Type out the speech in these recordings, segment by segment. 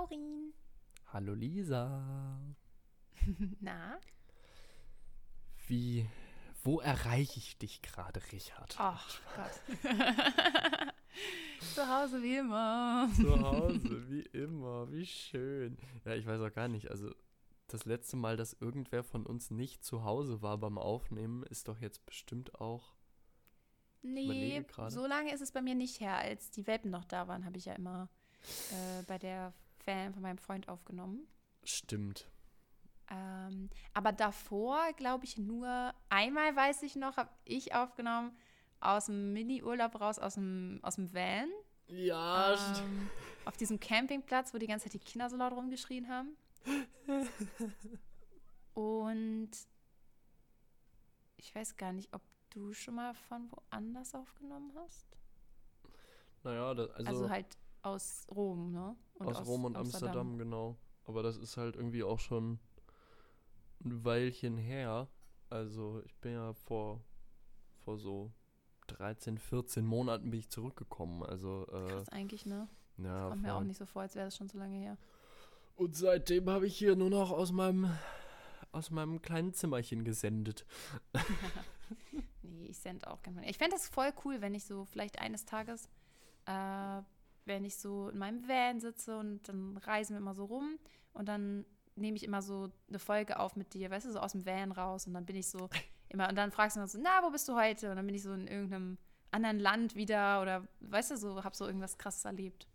Laurin. Hallo Lisa. Na? Wie, wo erreiche ich dich gerade, Richard? Ach Gott. Zu Hause wie immer. Zu Hause, wie immer, wie schön. Ja, ich weiß auch gar nicht, also das letzte Mal, dass irgendwer von uns nicht zu Hause war beim Aufnehmen, ist doch jetzt bestimmt auch. Nee, so lange ist es bei mir nicht her. Als die Welpen noch da waren, habe ich ja immer äh, bei der Fan von meinem Freund aufgenommen. Stimmt. Ähm, aber davor, glaube ich, nur einmal, weiß ich noch, habe ich aufgenommen aus dem Mini-Urlaub raus, aus dem, aus dem Van. Ja, ähm, auf diesem Campingplatz, wo die ganze Zeit die Kinder so laut rumgeschrien haben. Und ich weiß gar nicht, ob du schon mal von woanders aufgenommen hast. naja, das, also, Also, halt aus Rom, ne? Und aus, Rom und Amsterdam. genau. Aber das ist halt irgendwie auch schon ein Weilchen her. Also ich bin ja vor, vor so 13, 14 Monaten bin ich zurückgekommen. Also äh, Krass eigentlich, ne? ja, Kommt mir auch nicht so vor, als wäre das schon so lange her. Und seitdem habe ich hier nur noch aus meinem aus meinem kleinen Zimmerchen gesendet. Nee, ich sende auch gerne. Ich fände das voll cool, wenn ich so vielleicht eines Tages, äh, wenn ich so in meinem Van sitze und dann reisen wir immer so rum und dann nehme ich immer so eine Folge auf mit dir, weißt du, so aus dem Van raus und dann bin ich so immer, und dann fragst du immer so, na, wo bist du heute? Und dann bin ich so in irgendeinem anderen Land wieder oder, weißt du, so, hab so irgendwas krasses erlebt.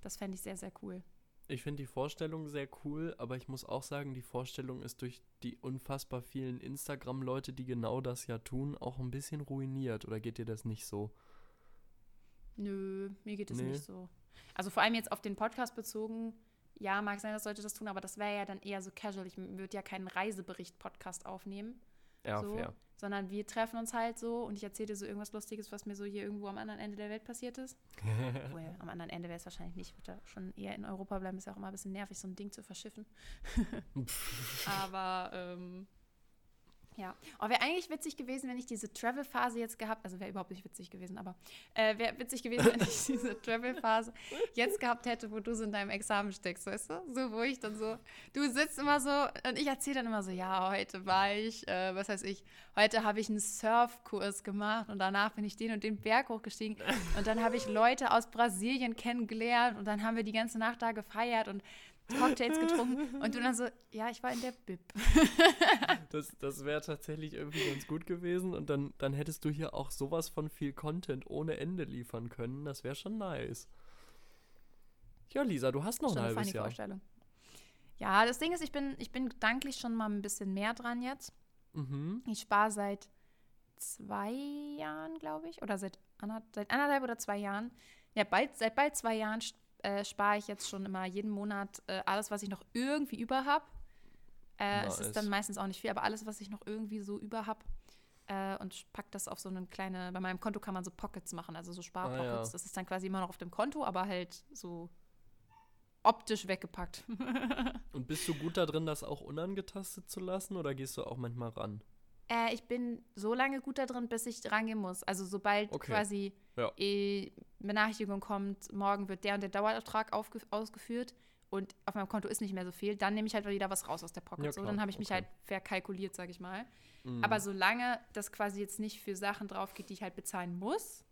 Das fände ich sehr, sehr cool. Ich finde die Vorstellung sehr cool, aber ich muss auch sagen, die Vorstellung ist durch die unfassbar vielen Instagram-Leute, die genau das ja tun, auch ein bisschen ruiniert. Oder geht dir das nicht so? Nö, mir geht es Nee. nicht so. Also vor allem jetzt auf den Podcast bezogen, ja, mag sein, dass Leute das tun, aber das wäre ja dann eher so casual. Ich würde ja keinen Reisebericht-Podcast aufnehmen, Ja, so, fair. sondern wir treffen uns halt so und ich erzähle dir so irgendwas Lustiges, was mir so hier irgendwo am anderen Ende der Welt passiert ist. Obwohl, am anderen Ende wäre es wahrscheinlich nicht. Ich würde schon eher in Europa bleiben. Ist ja auch immer ein bisschen nervig, so ein Ding zu verschiffen. aber, ähm, ja. Oh, wäre eigentlich witzig gewesen, wenn ich diese Travel-Phase jetzt gehabt, also wäre überhaupt nicht witzig gewesen, aber äh, wäre witzig gewesen, wenn ich diese Travel-Phase jetzt gehabt hätte, wo du so in deinem Examen steckst, weißt du? So, wo ich dann so, du sitzt immer so und ich erzähle dann immer so, ja, heute war ich, äh, was heißt ich, heute habe ich einen Surfkurs gemacht und danach bin ich den und den Berg hochgestiegen und dann habe ich Leute aus Brasilien kennengelernt und dann haben wir die ganze Nacht da gefeiert und Cocktails getrunken und du dann so, ja, ich war in der Bib. Das, das wäre tatsächlich irgendwie ganz gut gewesen und dann, dann hättest du hier auch sowas von viel Content ohne Ende liefern können. Das wäre schon nice. Ja, Lisa, du hast noch schon ein halbes Jahr. Vorstellung. Ja, das Ding ist, ich bin, ich bin gedanklich schon mal ein bisschen mehr dran jetzt. Mhm. Ich spare seit zwei Jahren, glaube ich, oder seit, seit anderthalb oder zwei Jahren. Ja, bald, seit bald zwei Jahren äh, spare ich jetzt schon immer jeden Monat äh, alles, was ich noch irgendwie über habe. Äh, Es Nice. ist dann meistens auch nicht viel, aber alles, was ich noch irgendwie so über habe. Äh, und pack das auf so eine kleine, bei meinem Konto kann man so Pockets machen, also so Sparpockets. Ah, ja. Das ist dann quasi immer noch auf dem Konto, aber halt so optisch weggepackt. Und bist du gut da drin, das auch unangetastet zu lassen oder gehst du auch manchmal ran? Äh, ich bin so lange gut da drin, bis ich rangehen muss. Also sobald Okay. quasi Ja. eh, Benachrichtigung kommt, morgen wird der und der Dauerauftrag ausgeführt und auf meinem Konto ist nicht mehr so viel, dann nehme ich halt wieder was raus aus der Pocket. Ja, so, dann habe ich mich Okay. halt verkalkuliert, sage ich mal. Mhm. Aber solange das quasi jetzt nicht für Sachen drauf geht, die ich halt bezahlen muss,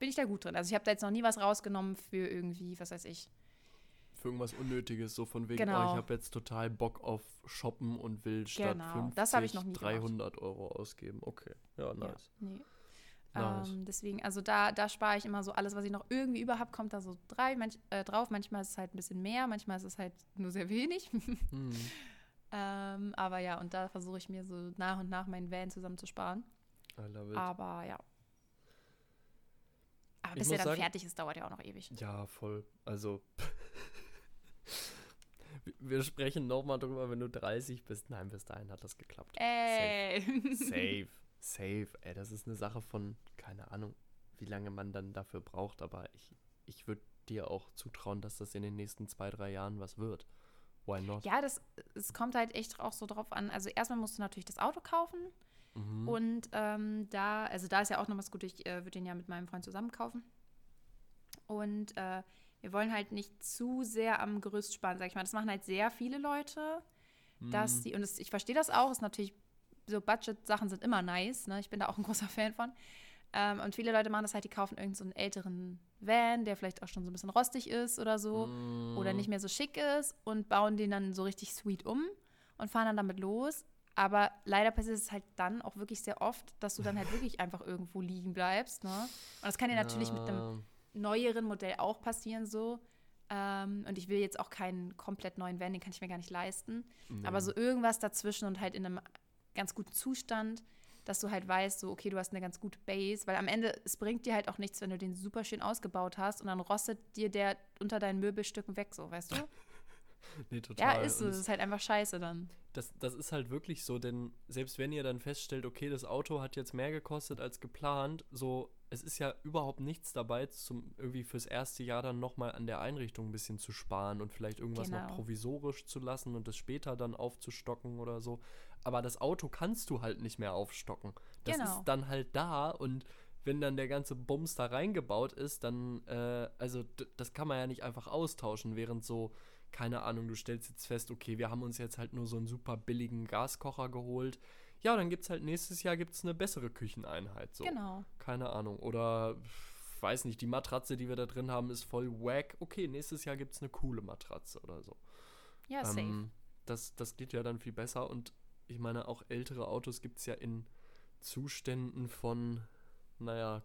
bin ich da gut drin. Also ich habe da jetzt noch nie was rausgenommen für irgendwie, was weiß ich. Für irgendwas Unnötiges, so von wegen, Genau. oh, ich habe jetzt total Bock auf Shoppen und will statt Genau, 50, das habe ich noch nie gemacht. 300 Euro ausgeben. Okay, ja, nice. Ja, nee. Nice. Ähm, deswegen, also da, da spare ich immer so alles, was ich noch irgendwie über habe, kommt da so drei, manch, äh, drauf. Manchmal ist es halt ein bisschen mehr, manchmal ist es halt nur sehr wenig. Hm. ähm, aber ja, und da versuche ich mir so nach und nach meinen Van zusammenzusparen. I love it. Aber ja. Aber bis er dann sagen- fertig ist, dauert ja auch noch ewig. Ja, voll. Also. wir- sprechen nochmal drüber, wenn du 30 bist. Nein, bis dahin hat das geklappt. Ey! Safe. Safe. Ey, das ist eine Sache von, keine Ahnung, wie lange man dann dafür braucht, aber ich, ich würde dir auch zutrauen, dass das in den nächsten zwei, drei Jahren was wird. Why not? ja, das, es kommt halt echt auch so drauf an. Also erstmal musst du natürlich das Auto kaufen. Mhm. Und ähm, da, also da ist ja auch noch was Gutes, ich äh, würde den ja mit meinem Freund zusammen kaufen. Und äh, wir wollen halt nicht zu sehr am Gerüst sparen, sag ich mal. Das machen halt sehr viele Leute, dass Mhm. die, und das, ich verstehe das auch, ist natürlich, so Budget-Sachen sind immer nice, ne? Ich bin da auch ein großer Fan von. Ähm, und viele Leute machen das halt, die kaufen irgendeinen so einen älteren Van, der vielleicht auch schon so ein bisschen rostig ist oder so Mm. oder nicht mehr so schick ist und bauen den dann so richtig sweet um und fahren dann damit los. Aber leider passiert es halt dann auch wirklich sehr oft, dass du dann halt wirklich einfach irgendwo liegen bleibst. Ne? Und das kann dir natürlich mit einem Ja. Neueren Modell auch passieren so. Ähm, und ich will jetzt auch keinen komplett neuen Van, den kann ich mir gar nicht leisten. Nee. Aber so irgendwas dazwischen und halt in einem ganz guten Zustand, dass du halt weißt, so, okay, du hast eine ganz gute Base, weil am Ende, es bringt dir halt auch nichts, wenn du den super schön ausgebaut hast und dann rostet dir der unter deinen Möbelstücken weg, so, weißt du? Nee, total. Ja, ist so. Das ist halt einfach scheiße dann. Das, das ist halt wirklich so, denn selbst wenn ihr dann feststellt, okay, das Auto hat jetzt mehr gekostet als geplant, so, es ist ja überhaupt nichts dabei, zum irgendwie fürs erste Jahr dann nochmal an der Einrichtung ein bisschen zu sparen und vielleicht irgendwas noch Genau. provisorisch zu lassen und das später dann aufzustocken oder so. Aber das Auto kannst du halt nicht mehr aufstocken. Das Genau. ist dann halt da und wenn dann der ganze Bums da reingebaut ist, dann, äh, also das kann man ja nicht einfach austauschen, während so, keine Ahnung, du stellst jetzt fest, okay, wir haben uns jetzt halt nur so einen super billigen Gaskocher geholt. Ja, dann gibt's halt nächstes Jahr gibt's eine bessere Kücheneinheit. So. Genau. Keine Ahnung. Oder weiß nicht, die Matratze, die wir da drin haben, ist voll wack. Okay, nächstes Jahr gibt's eine coole Matratze oder so. Ja, safe. Ähm, das, das geht ja dann viel besser und ich meine, auch ältere Autos gibt es ja in Zuständen von, naja,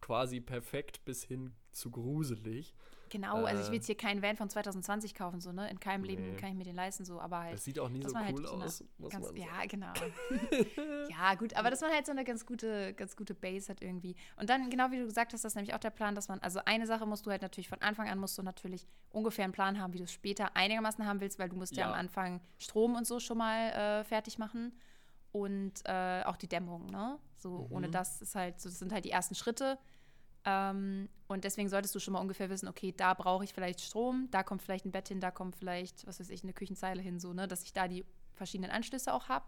quasi perfekt bis hin zu gruselig. Genau, also ich äh, will jetzt hier keinen Van von 2020 kaufen, so, ne? In keinem Leben Nee. kann ich mir den leisten, so, aber halt. Das sieht auch nie so halt cool so eine aus, muss Ganz, man sagen. ja, genau. ja, gut, aber dass man halt so eine ganz gute, ganz gute Base hat irgendwie. Und dann, genau wie du gesagt hast, das ist nämlich auch der Plan, dass man, also eine Sache musst du halt natürlich von Anfang an, musst du natürlich ungefähr einen Plan haben, wie du es später einigermaßen haben willst, weil du musst ja, Ja. am Anfang Strom und so schon mal äh, fertig machen und äh, auch die Dämmung, ne? So, ohne Mhm. das ist halt, so, das sind halt die ersten Schritte. Ähm, und deswegen solltest du schon mal ungefähr wissen, okay, da brauche ich vielleicht Strom, da kommt vielleicht ein Bett hin, da kommt vielleicht, was weiß ich, eine Küchenzeile hin, so, ne, dass ich da die verschiedenen Anschlüsse auch habe.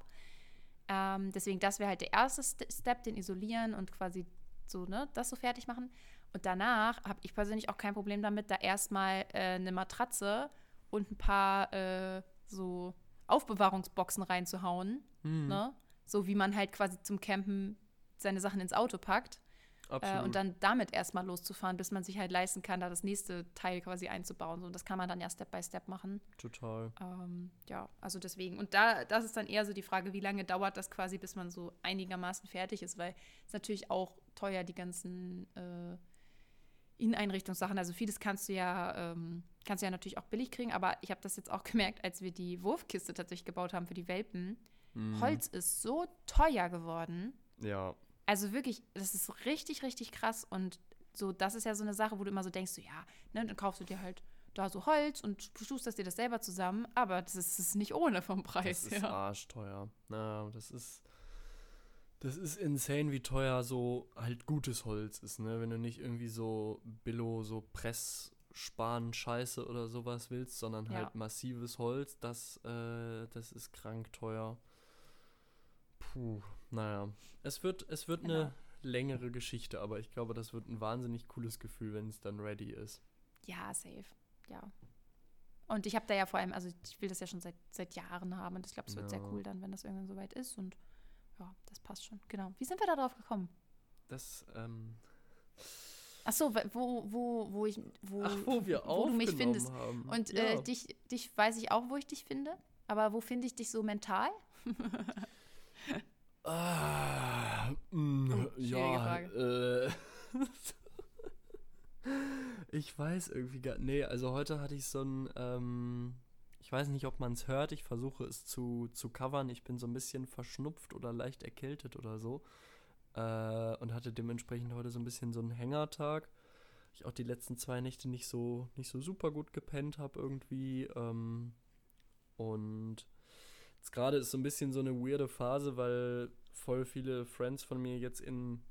Ähm, deswegen, das wäre halt der erste St Step, den isolieren und quasi so, ne, das so fertig machen. Und danach habe ich persönlich auch kein Problem damit, da erstmal äh, eine Matratze und ein paar äh, so Aufbewahrungsboxen reinzuhauen, Hm, ne? So wie man halt quasi zum Campen seine Sachen ins Auto packt. Äh, und dann damit erstmal loszufahren, bis man sich halt leisten kann, da das nächste Teil quasi einzubauen. So, und das kann man dann ja Step by Step machen. Total. Ähm, ja, also deswegen. Und da, das ist dann eher so die Frage, wie lange dauert das quasi, bis man so einigermaßen fertig ist, weil es natürlich auch teuer, die ganzen äh, Inneneinrichtungssachen. Also vieles kannst du ja, ähm, kannst du ja natürlich auch billig kriegen, aber ich habe das jetzt auch gemerkt, als wir die Wurfkiste tatsächlich gebaut haben für die Welpen. Hm, Holz ist so teuer geworden. Ja. Also wirklich, das ist richtig, richtig krass. Und so, das ist ja so eine Sache, wo du immer so denkst, so, ja, ne, dann kaufst du dir halt da so Holz und schusterst dir das selber zusammen, aber das ist, das ist nicht ohne vom Preis. Das ist ja. arschteuer. Na, das ist. Das ist insane, wie teuer so halt gutes Holz ist, ne? Wenn du nicht irgendwie so Billo, so Pressspan, Scheiße oder sowas willst, sondern Ja. halt massives Holz, das, äh, das ist krank teuer. Puh, naja. Es wird, es wird Genau. eine längere Geschichte, aber ich glaube, das wird ein wahnsinnig cooles Gefühl, wenn es dann ready ist. ja, safe. Ja. Und ich habe da ja vor allem, also ich will das ja schon seit, seit Jahren haben und ich glaube, es wird sehr Ja. cool dann, wenn das irgendwann soweit ist und ja, das passt schon. Genau. Wie sind wir da drauf gekommen? Das, ähm. Ach so, wo, wo, wo ich, wo, Ach, wo wir wo du mich findest. haben. Und Ja. äh, dich, dich weiß ich auch, wo ich dich finde. Aber wo finde ich dich so mental? Ah, mh, Oh, schwierige ja, äh, ich weiß irgendwie gar nee, also heute hatte ich so ein, ähm, ich weiß nicht, ob man es hört, ich versuche es zu, zu covern, ich bin so ein bisschen verschnupft oder leicht erkältet oder so äh, und hatte dementsprechend heute so ein bisschen so einen Hängertag. Ich auch die letzten zwei Nächte nicht so, nicht so super gut gepennt habe irgendwie ähm, und Jetzt gerade ist so ein bisschen so eine weirde Phase, weil voll viele Friends von mir jetzt in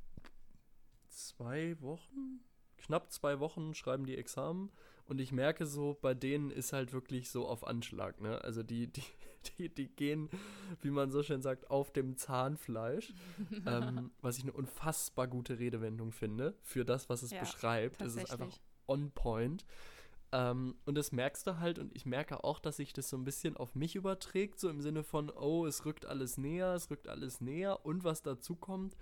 zwei Wochen, knapp zwei Wochen schreiben die Examen und ich merke so, bei denen ist halt wirklich so auf Anschlag, ne? Also die, die, die, die gehen, wie man so schön sagt, auf dem Zahnfleisch, ähm, was ich eine unfassbar gute Redewendung finde für das, was es Ja, beschreibt. Es ist einfach on point. Ähm, und das merkst du halt und ich merke auch, dass sich das so ein bisschen auf mich überträgt, so im Sinne von, oh, es rückt alles näher, es rückt alles näher und was dazu kommt,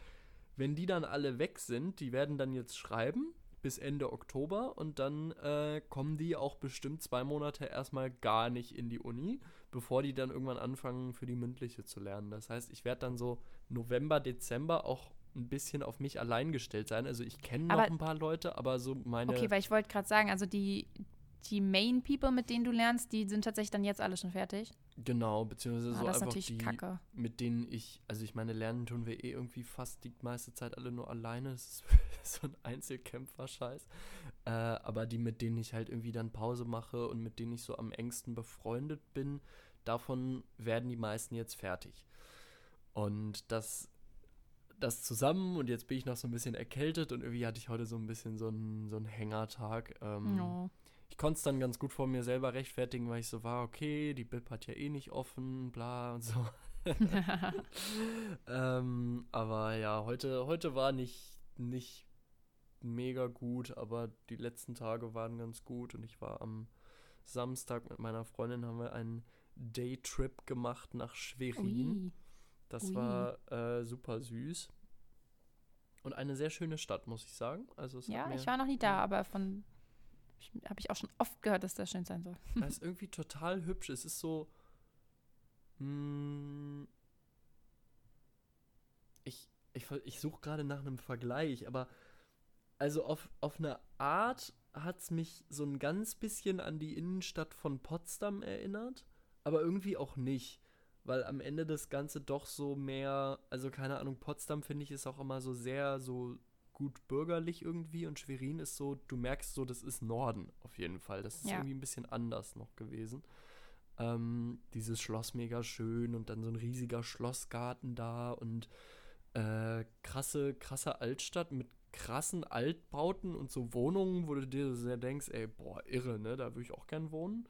wenn die dann alle weg sind, die werden dann jetzt schreiben bis Ende Oktober und dann äh, kommen die auch bestimmt zwei Monate erstmal gar nicht in die Uni, bevor die dann irgendwann anfangen für die mündliche zu lernen. Das heißt, ich werde dann so November, Dezember auch ein bisschen auf mich allein gestellt sein. Also ich kenne noch ein paar Leute, aber so meine. Okay, weil ich wollte gerade sagen, also die, die Main People, mit denen du lernst, die sind tatsächlich dann jetzt alle schon fertig. Genau, beziehungsweise ah, so einfach die, Kacke. mit denen ich, also ich meine, lernen tun wir eh irgendwie fast die meiste Zeit alle nur alleine. Das ist so ein Einzelkämpfer-Scheiß. Äh, aber die, mit denen ich halt irgendwie dann Pause mache und mit denen ich so am engsten befreundet bin, davon werden die meisten jetzt fertig. Und das das zusammen und jetzt bin ich noch so ein bisschen erkältet und irgendwie hatte ich heute so ein bisschen so einen, so einen Hängertag. Ähm, no ich konnte es dann ganz gut vor mir selber rechtfertigen, weil ich so war, okay, die Bib hat ja eh nicht offen, bla und so. ähm, aber ja, heute, heute war nicht, nicht mega gut, aber die letzten Tage waren ganz gut und ich war am Samstag mit meiner Freundin, haben wir einen Daytrip gemacht nach Schwerin. Ui. Das Ui. war äh, super süß. Und eine sehr schöne Stadt, muss ich sagen. Also ja, ich war noch nie da, aber von habe ich auch schon oft gehört, dass das schön sein soll. Das ist irgendwie total hübsch. Es ist so. Mh, hm, ich ich, ich suche gerade nach einem Vergleich, aber also auf, auf eine Art hat es mich so ein ganz bisschen an die Innenstadt von Potsdam erinnert, aber irgendwie auch nicht, weil am Ende das Ganze doch so mehr, also keine Ahnung, Potsdam finde ich ist auch immer so sehr so gut bürgerlich irgendwie und Schwerin ist so, du merkst so, das ist Norden auf jeden Fall. Das ist ja. irgendwie ein bisschen anders noch gewesen. Ähm, dieses Schloss mega schön und dann so ein riesiger Schlossgarten da und äh, krasse, krasse Altstadt mit krassen Altbauten und so Wohnungen, wo du dir sehr denkst, ey, boah, irre, ne? Da würde ich auch gern wohnen.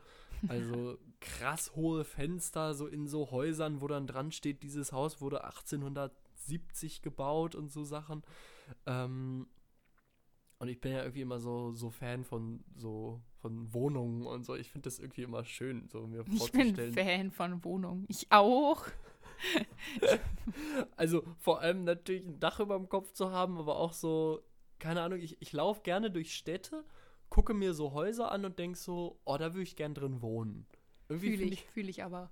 Also krass hohe Fenster, so in so Häusern, wo dann dran steht, dieses Haus wurde 1870 gebaut und so Sachen. Ähm, und ich bin ja irgendwie immer so, so Fan von so von Wohnungen und so. Ich finde das irgendwie immer schön, so mir vorzustellen. Ich bin Fan von Wohnungen. Ich auch. also vor allem natürlich ein Dach über dem Kopf zu haben, aber auch so, keine Ahnung, ich, ich laufe gerne durch Städte, gucke mir so Häuser an und denke so, oh, da würde ich gern drin wohnen. Fühle ich, fühle ich aber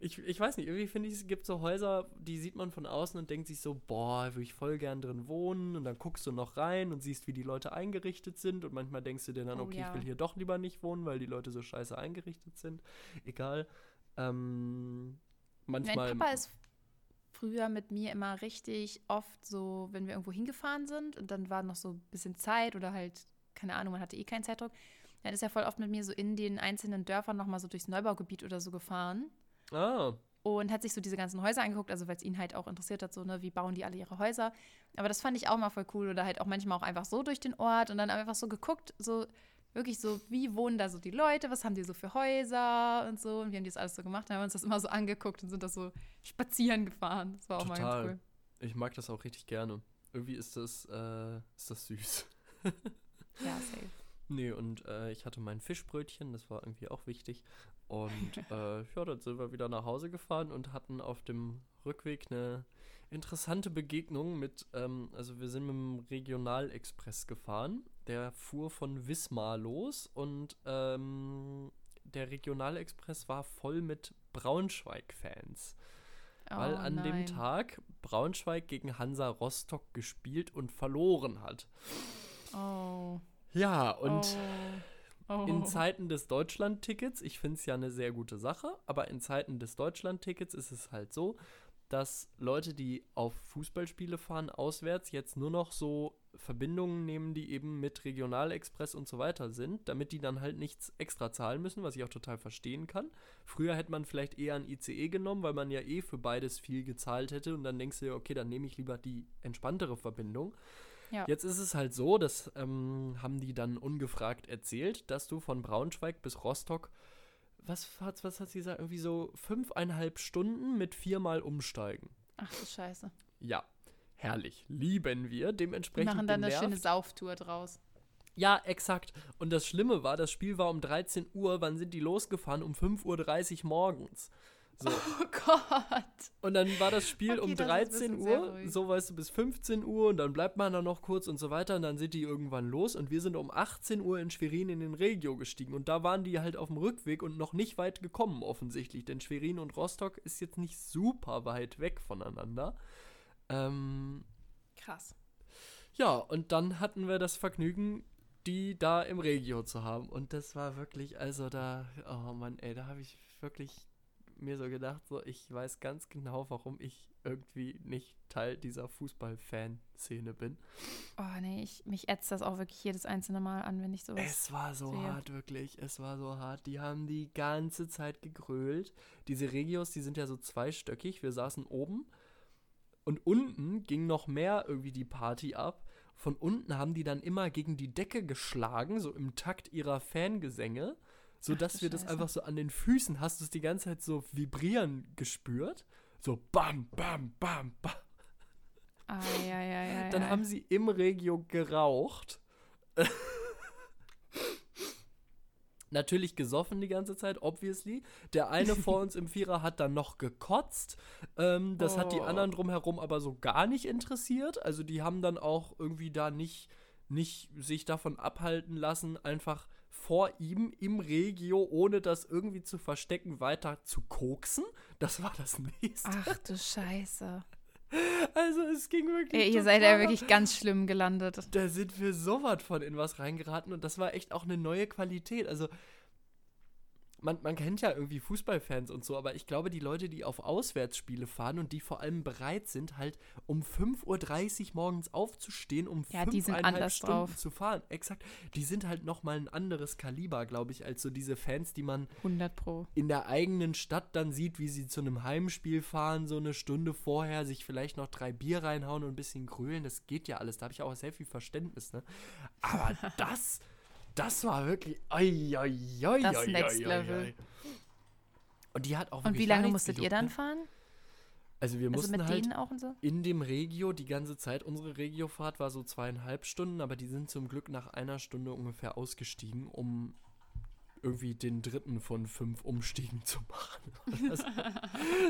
ich, ich weiß nicht, irgendwie finde ich, es gibt so Häuser, die sieht man von außen und denkt sich so, boah, würde ich voll gern drin wohnen. Und dann guckst du noch rein und siehst, wie die Leute eingerichtet sind. Und manchmal denkst du dir dann, oh, okay, ja. ich will hier doch lieber nicht wohnen, weil die Leute so scheiße eingerichtet sind. Egal. Ähm, manchmal. Mein Papa ist früher mit mir immer richtig oft so, wenn wir irgendwo hingefahren sind und dann war noch so ein bisschen Zeit oder halt, keine Ahnung, man hatte eh keinen Zeitdruck. Dann ist er voll oft mit mir so in den einzelnen Dörfern nochmal so durchs Neubaugebiet oder so gefahren. Ah. Und hat sich so diese ganzen Häuser angeguckt, also weil es ihn halt auch interessiert hat, so, ne, wie bauen die alle ihre Häuser. Aber das fand ich auch mal voll cool. Oder halt auch manchmal auch einfach so durch den Ort und dann einfach so geguckt, so wirklich so, wie wohnen da so die Leute, was haben die so für Häuser und so. Und wie haben die das alles so gemacht? Dann haben wir uns das immer so angeguckt und sind da so spazieren gefahren. Das war auch Total. mal ganz cool. Ich mag das auch richtig gerne. Irgendwie ist das, äh, ist das süß. ja, safe. Nee, und äh, ich hatte mein Fischbrötchen, das war irgendwie auch wichtig. Und äh, ja, dann sind wir wieder nach Hause gefahren und hatten auf dem Rückweg eine interessante Begegnung mit, ähm, also wir sind mit dem Regionalexpress gefahren. Der fuhr von Wismar los und ähm, der Regionalexpress war voll mit Braunschweig-Fans. Oh, weil an nein. dem Tag Braunschweig gegen Hansa Rostock gespielt und verloren hat. Oh. Ja, und oh. Oh. in Zeiten des Deutschland-Tickets, ich finde es ja eine sehr gute Sache, aber in Zeiten des Deutschland-Tickets ist es halt so, dass Leute, die auf Fußballspiele fahren, auswärts, jetzt nur noch so Verbindungen nehmen, die eben mit Regionalexpress und so weiter sind, damit die dann halt nichts extra zahlen müssen, was ich auch total verstehen kann. Früher hätte man vielleicht eher ein ICE genommen, weil man ja eh für beides viel gezahlt hätte und dann denkst du dir, okay, dann nehme ich lieber die entspanntere Verbindung. Ja. Jetzt ist es halt so, das ähm, haben die dann ungefragt erzählt, dass du von Braunschweig bis Rostock, was, hat, was hat sie gesagt, irgendwie so fünfeinhalb Stunden mit viermal umsteigen. Ach du Scheiße. Ja, herrlich. Lieben wir. Dementsprechend. Wir machen dann eine schöne Sauftour draus. Ja, exakt. Und das Schlimme war, das Spiel war um 13 Uhr. Wann sind die losgefahren? Um 5.30 Uhr morgens. So. Oh Gott. Und dann war das Spiel Okay, um das ist ein 13 bisschen sehr Uhr, so weißt du, bis 15 Uhr und dann bleibt man da noch kurz und so weiter und dann sind die irgendwann los und wir sind um 18 Uhr in Schwerin in den Regio gestiegen und da waren die halt auf dem Rückweg und noch nicht weit gekommen offensichtlich, denn Schwerin und Rostock ist jetzt nicht super weit weg voneinander. Ähm, Krass. ja, und dann hatten wir das Vergnügen, die da im Regio zu haben. Und das war wirklich, also da, oh Mann, ey, da habe ich wirklich mir so gedacht, so, ich weiß ganz genau, warum ich irgendwie nicht Teil dieser Fußball-Fan-Szene bin. Oh nee, ich, mich ätzt das auch wirklich jedes einzelne Mal an, wenn ich sowas. Es war so sehe. hart, wirklich. Es war so hart. Die haben die ganze Zeit gegrölt. Diese Regios, die sind ja so zweistöckig. Wir saßen oben und unten ging noch mehr irgendwie die Party ab. Von unten haben die dann immer gegen die Decke geschlagen, so im Takt ihrer Fangesänge, sodass du wir das einfach so an den Füßen, hast du es die ganze Zeit so vibrieren gespürt. So bam, bam, bam, bam. Ah, ja, ja, ja. Dann haben sie im Regio geraucht. Natürlich gesoffen die ganze Zeit, obviously. Der eine vor uns im Vierer hat dann noch gekotzt. Ähm, das hat die Oh. anderen drumherum aber so gar nicht interessiert. Also die haben dann auch irgendwie da nicht, nicht sich davon abhalten lassen, einfach vor ihm im Regio, ohne das irgendwie zu verstecken, weiter zu koksen. Das war das nächste. Ach du Scheiße. Also es ging wirklich. Ey, ihr seid ja wirklich ganz schlimm gelandet. Da sind wir so was von in was reingeraten und das war echt auch eine neue Qualität. Also, man, man kennt ja irgendwie Fußballfans und so, aber ich glaube, die Leute, die auf Auswärtsspiele fahren und die vor allem bereit sind, halt um 5.30 Uhr morgens aufzustehen, um Ja, fünfeinhalb Stunden drauf. zu fahren. Exakt. Die sind halt nochmal ein anderes Kaliber, glaube ich, als so diese Fans, die man 100 Pro. in der eigenen Stadt dann sieht, wie sie zu einem Heimspiel fahren, so eine Stunde vorher, sich vielleicht noch drei Bier reinhauen und ein bisschen grölen, das geht ja alles. Da habe ich auch sehr viel Verständnis, ne? Aber das, das war wirklich. Oi, oi, oi, Das Next Level. Und die hat auch Und wie lange musstet ihr dann gejuckt, fahren? ne? Also wir Also mussten mit halt denen auch und so? in dem Regio die ganze Zeit. Unsere Regiofahrt war so zweieinhalb Stunden, aber die sind zum Glück nach einer Stunde ungefähr ausgestiegen, um irgendwie den dritten von fünf Umstiegen zu machen. Das,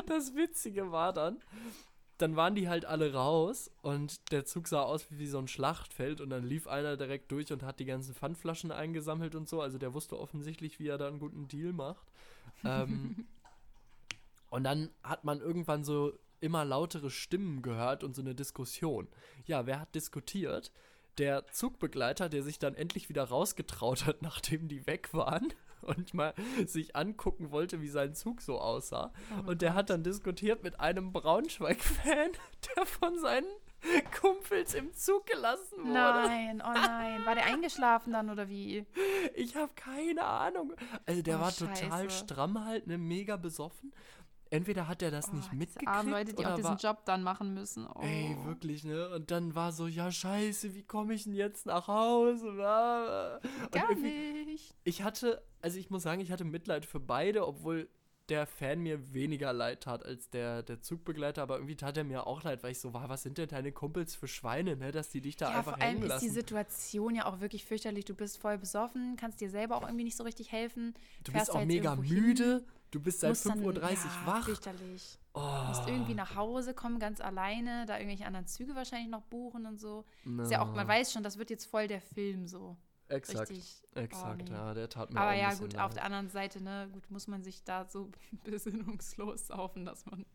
das Witzige war dann, dann waren die halt alle raus und der Zug sah aus wie so ein Schlachtfeld und dann lief einer direkt durch und hat die ganzen Pfandflaschen eingesammelt und so. Also der wusste offensichtlich, wie er da einen guten Deal macht. Ähm, und dann hat man irgendwann so immer lautere Stimmen gehört und so eine Diskussion. Ja, wer hat diskutiert? Der Zugbegleiter, der sich dann endlich wieder rausgetraut hat, nachdem die weg waren und mal sich angucken wollte, wie sein Zug so aussah. Oh und der hat dann diskutiert mit einem Braunschweig-Fan, der von seinen Kumpels im Zug gelassen wurde. Nein, oh nein. War der eingeschlafen dann oder wie? Ich habe keine Ahnung. Also der Oh, war total Scheiße. stramm halt, ne, mega besoffen. Entweder hat er das Oh, nicht mitgekriegt armen Leute, die oder auch diesen war, Job dann machen müssen. Oh. Ey, wirklich, ne? Und dann war so, ja, scheiße, wie komme ich denn jetzt nach Hause? Gar nicht. Ich hatte, also ich muss sagen, ich hatte Mitleid für beide, obwohl der Fan mir weniger leid tat als der, der Zugbegleiter, aber irgendwie tat er mir auch leid, weil ich so war, was sind denn deine Kumpels für Schweine, ne, dass die dich da Ja, einfach vor allem hängen ist die. Situation ja auch wirklich fürchterlich. Du bist voll besoffen, kannst dir selber auch irgendwie nicht so richtig helfen. Du bist auch mega irgendwo hin, müde, du bist seit musst dann- 5.30 Uhr ja, wach. Fürchterlich. Oh, Musst irgendwie nach Hause kommen, ganz alleine, da irgendwelche anderen Züge wahrscheinlich noch buchen und so. Ist ja auch, man weiß schon, das wird jetzt voll der Film so. Exakt, Richtig. exakt, oh, nee. ja, der tat mir Aber ja, gut, auf leid. der anderen Seite, ne, gut, muss man sich da so besinnungslos saufen, dass man,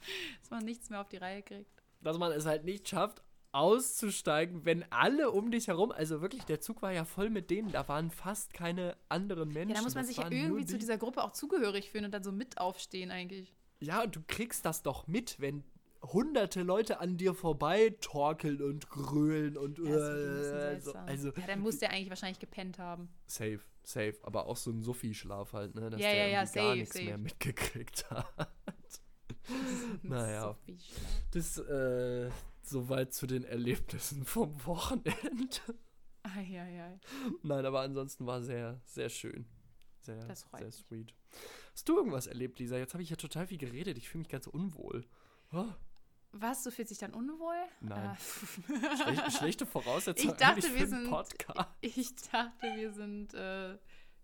dass man nichts mehr auf die Reihe kriegt. dass man es halt nicht schafft, auszusteigen, wenn alle um dich herum, also wirklich, der Zug war ja voll mit denen, da waren fast keine anderen Menschen. Ja, da muss man das sich ja irgendwie zu die- dieser Gruppe auch zugehörig fühlen und dann so mit aufstehen eigentlich. Ja, und du kriegst das doch mit, wenn hunderte Leute an dir vorbei torkeln und grölen und Ja, äh, so, also ja, dann muss der eigentlich wahrscheinlich gepennt haben. safe, safe, aber auch so ein Sophie-Schlaf halt, ne, dass Ja, der ja, ja, irgendwie gar safe, nichts safe. mehr mitgekriegt hat. Naja. Schlaf. Das, äh, soweit zu den Erlebnissen vom Wochenende. Ai, ai, ai. Nein, aber ansonsten war sehr, sehr schön. Sehr, sehr sweet. Hast du irgendwas erlebt, Lisa? Jetzt habe ich ja total viel geredet. Ich fühle mich ganz unwohl. Oh. Was, du fühlst dich dann unwohl? Nein. Äh, Schlechte, schlechte Voraussetzung Ich dachte, wir für einen sind- Podcast. Ich dachte, wir sind. Äh,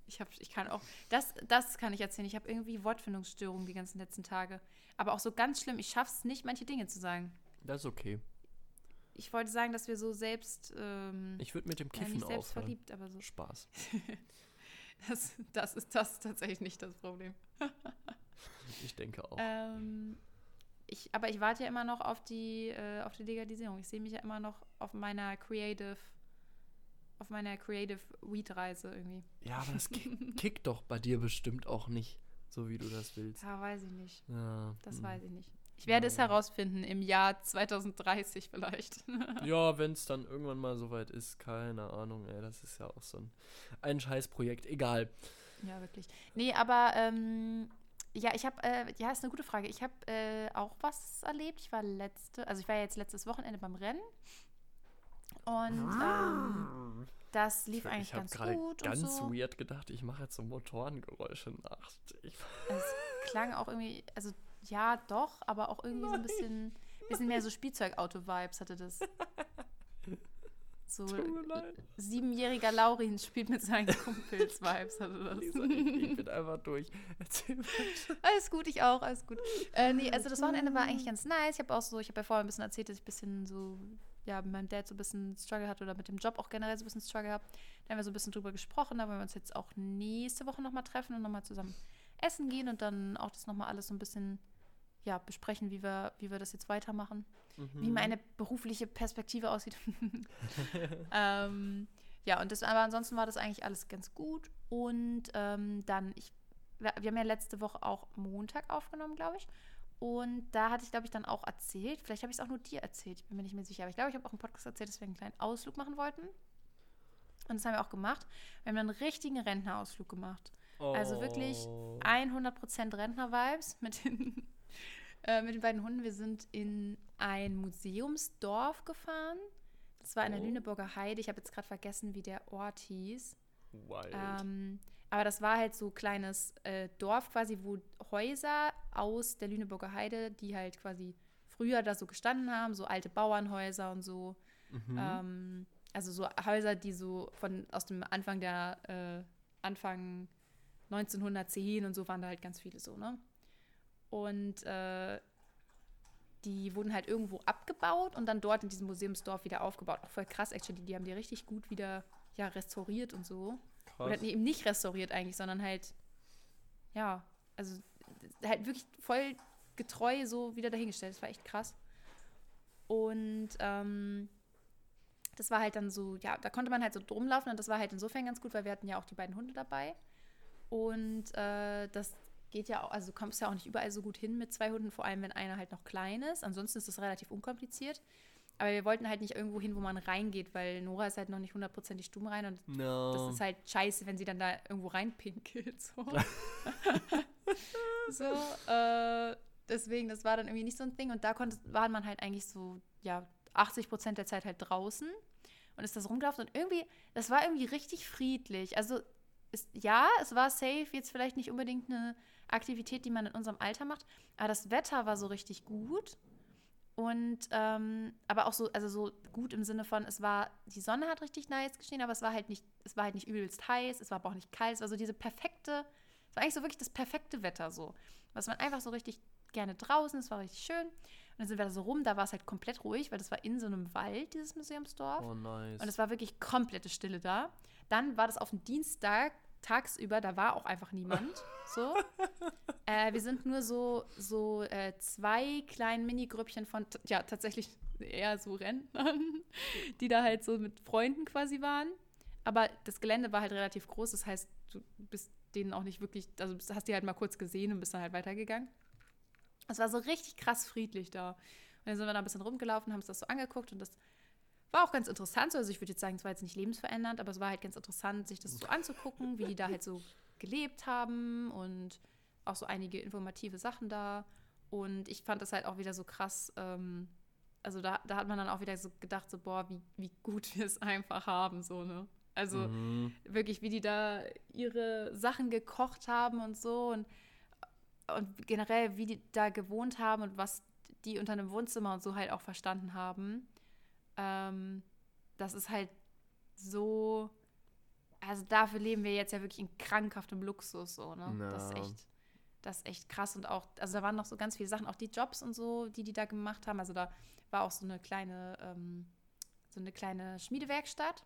ich, hab, ich kann auch. Das, das kann ich erzählen. Ich habe irgendwie Wortfindungsstörungen die ganzen letzten Tage. Aber auch so ganz schlimm. Ich schaff's nicht, manche Dinge zu sagen. Das ist okay. Ich wollte sagen, dass wir so selbst. Ähm, Ich würde mit dem ja, Kiffen nicht selbst aufhören. verliebt, aber so. Spaß. Das, das ist das tatsächlich nicht das Problem. Ich denke auch. Ähm, ich, aber ich warte ja immer noch auf die, äh, auf die Legalisierung. Ich sehe mich ja immer noch auf meiner Creative, auf meiner Creative Weed-Reise irgendwie. ja, aber das kick, kickt doch bei dir bestimmt auch nicht, so wie du das willst. Ja, weiß ich nicht. Ja, Das hm. weiß ich nicht. Ich werde es Ja. herausfinden im Jahr 2030 vielleicht. Ja, wenn es dann irgendwann mal soweit ist, keine Ahnung, ey, das ist ja auch so ein, ein Scheißprojekt. Egal. ja, wirklich. Nee, aber ähm, ja, ich habe, äh, ja, ist eine gute Frage. Ich habe äh, auch was erlebt. Ich war letzte, also ich war jetzt letztes Wochenende beim Rennen. Und ähm, das lief eigentlich ich habe ganz gut ganz und so. weird gedacht, ich mache jetzt so Motorengeräusche nach. Ich, Es klang auch irgendwie, also ja, doch, aber auch irgendwie so ein bisschen, bisschen mehr so Spielzeugauto-Vibes hatte das. So siebenjähriger Laurin spielt mit seinen Kumpels-Vibes hatte Lisa, das. ich, ich bin einfach durch. Alles gut, ich auch, alles gut. Äh, nee, also das Wochenende war eigentlich ganz nice. Ich habe auch so, ich habe ja vorher ein bisschen erzählt, dass ich ein bisschen so, ja, mit meinem Dad so ein bisschen Struggle hatte oder mit dem Job auch generell so ein bisschen Struggle habe. Da haben wir so ein bisschen drüber gesprochen, da wollen wir uns jetzt auch nächste Woche nochmal treffen und nochmal zusammen essen gehen und dann auch das nochmal alles so ein bisschen, ja, besprechen, wie wir, wie wir das jetzt weitermachen. Wie Mhm. meine berufliche Perspektive aussieht. ähm, ja, und das, aber ansonsten war das eigentlich alles ganz gut. Und ähm, dann, ich, wir haben ja letzte Woche auch Montag aufgenommen, glaube ich. Und da hatte ich, glaube ich, dann auch erzählt, vielleicht habe ich es auch nur dir erzählt, ich bin mir nicht mehr sicher, aber ich glaube, ich habe auch im Podcast erzählt, dass wir einen kleinen Ausflug machen wollten. Und das haben wir auch gemacht. Wir haben einen richtigen Rentnerausflug gemacht. Also wirklich Oh. 100% Rentner-Vibes mit den, äh, mit den beiden Hunden. Wir sind in ein Museumsdorf gefahren. Das war in der Oh. Lüneburger Heide. Ich habe jetzt gerade vergessen, wie der Ort hieß. Wild. Ähm, aber das war halt so ein kleines äh, Dorf quasi, wo Häuser aus der Lüneburger Heide, die halt quasi früher da so gestanden haben, so alte Bauernhäuser und so. Mhm. Ähm, also so Häuser, die so von aus dem Anfang der äh, Anfang 1910 und so waren da halt ganz viele so, ne? Und äh, die wurden halt irgendwo abgebaut und dann dort in diesem Museumsdorf wieder aufgebaut. Auch voll krass, actually. Die haben die richtig gut wieder ja, restauriert und so. Krass. Oder nee, eben nicht restauriert eigentlich, sondern halt, ja, also halt wirklich voll getreu so wieder dahingestellt. Das war echt krass. Und ähm, das war halt dann so, ja, da konnte man halt so rumlaufen und das war halt insofern ganz gut, weil wir hatten ja auch die beiden Hunde dabei. Und äh, das geht ja auch, also du kommst ja auch nicht überall so gut hin mit zwei Hunden, vor allem wenn einer halt noch klein ist. Ansonsten ist das relativ unkompliziert. Aber wir wollten halt nicht irgendwo hin, wo man reingeht, weil Nora ist halt noch nicht hundertprozentig stumm rein und no. das ist halt scheiße, wenn sie dann da irgendwo reinpinkelt. So, so äh, deswegen, das war dann irgendwie nicht so ein Ding. Und da konnte, war man halt eigentlich so, ja, 80 Prozent der Zeit halt draußen und ist das rumgelaufen. Und irgendwie, das war irgendwie richtig friedlich. Also, ist, ja, es war safe, jetzt vielleicht nicht unbedingt eine Aktivität, die man in unserem Alter macht, aber das Wetter war so richtig gut. Und ähm, aber auch so, also so gut im Sinne von, es war, die Sonne hat richtig nice geschienen, aber es war halt nicht, es war halt nicht übelst heiß, es war aber auch nicht kalt, es war so diese perfekte, es war eigentlich so wirklich das perfekte Wetter so. Was man einfach so richtig gerne draußen, es war richtig schön. Und dann sind wir da so rum, da war es halt komplett ruhig, weil das war in so einem Wald, dieses Museumsdorf. oh, nice. Und es war wirklich komplette Stille da. Dann war das auf dem Dienstag tagsüber, da war auch einfach niemand. So. äh, wir sind nur so, so äh, zwei kleinen Mini-Grüppchen von, ja, tatsächlich eher so Rentnern, die da halt so mit Freunden quasi waren. Aber das Gelände war halt relativ groß, das heißt, du bist denen auch nicht wirklich, also hast die halt mal kurz gesehen und bist dann halt weitergegangen. Es war so richtig krass friedlich da. Und dann sind wir da ein bisschen rumgelaufen, haben uns das so angeguckt und das war auch ganz interessant. so. Also ich würde jetzt sagen, es war jetzt nicht lebensverändernd, aber es war halt ganz interessant, sich das so anzugucken, wie die da halt so gelebt haben und auch so einige informative Sachen da. Und ich fand das halt auch wieder so krass. Ähm, also da, da hat man dann auch wieder so gedacht, so, boah, wie, wie gut wir es einfach haben, so, ne? Also Mhm. wirklich, wie die da ihre Sachen gekocht haben und so und, und generell, wie die da gewohnt haben und was die unter einem Wohnzimmer und so halt auch verstanden haben. Ähm, das ist halt so, also dafür leben wir jetzt ja wirklich in krankhaftem Luxus, so, ne? Ja. Das ist echt, das ist echt krass und auch, also da waren noch so ganz viele Sachen, auch die Jobs und so, die die da gemacht haben. Also da war auch so eine kleine, ähm, so eine kleine Schmiedewerkstatt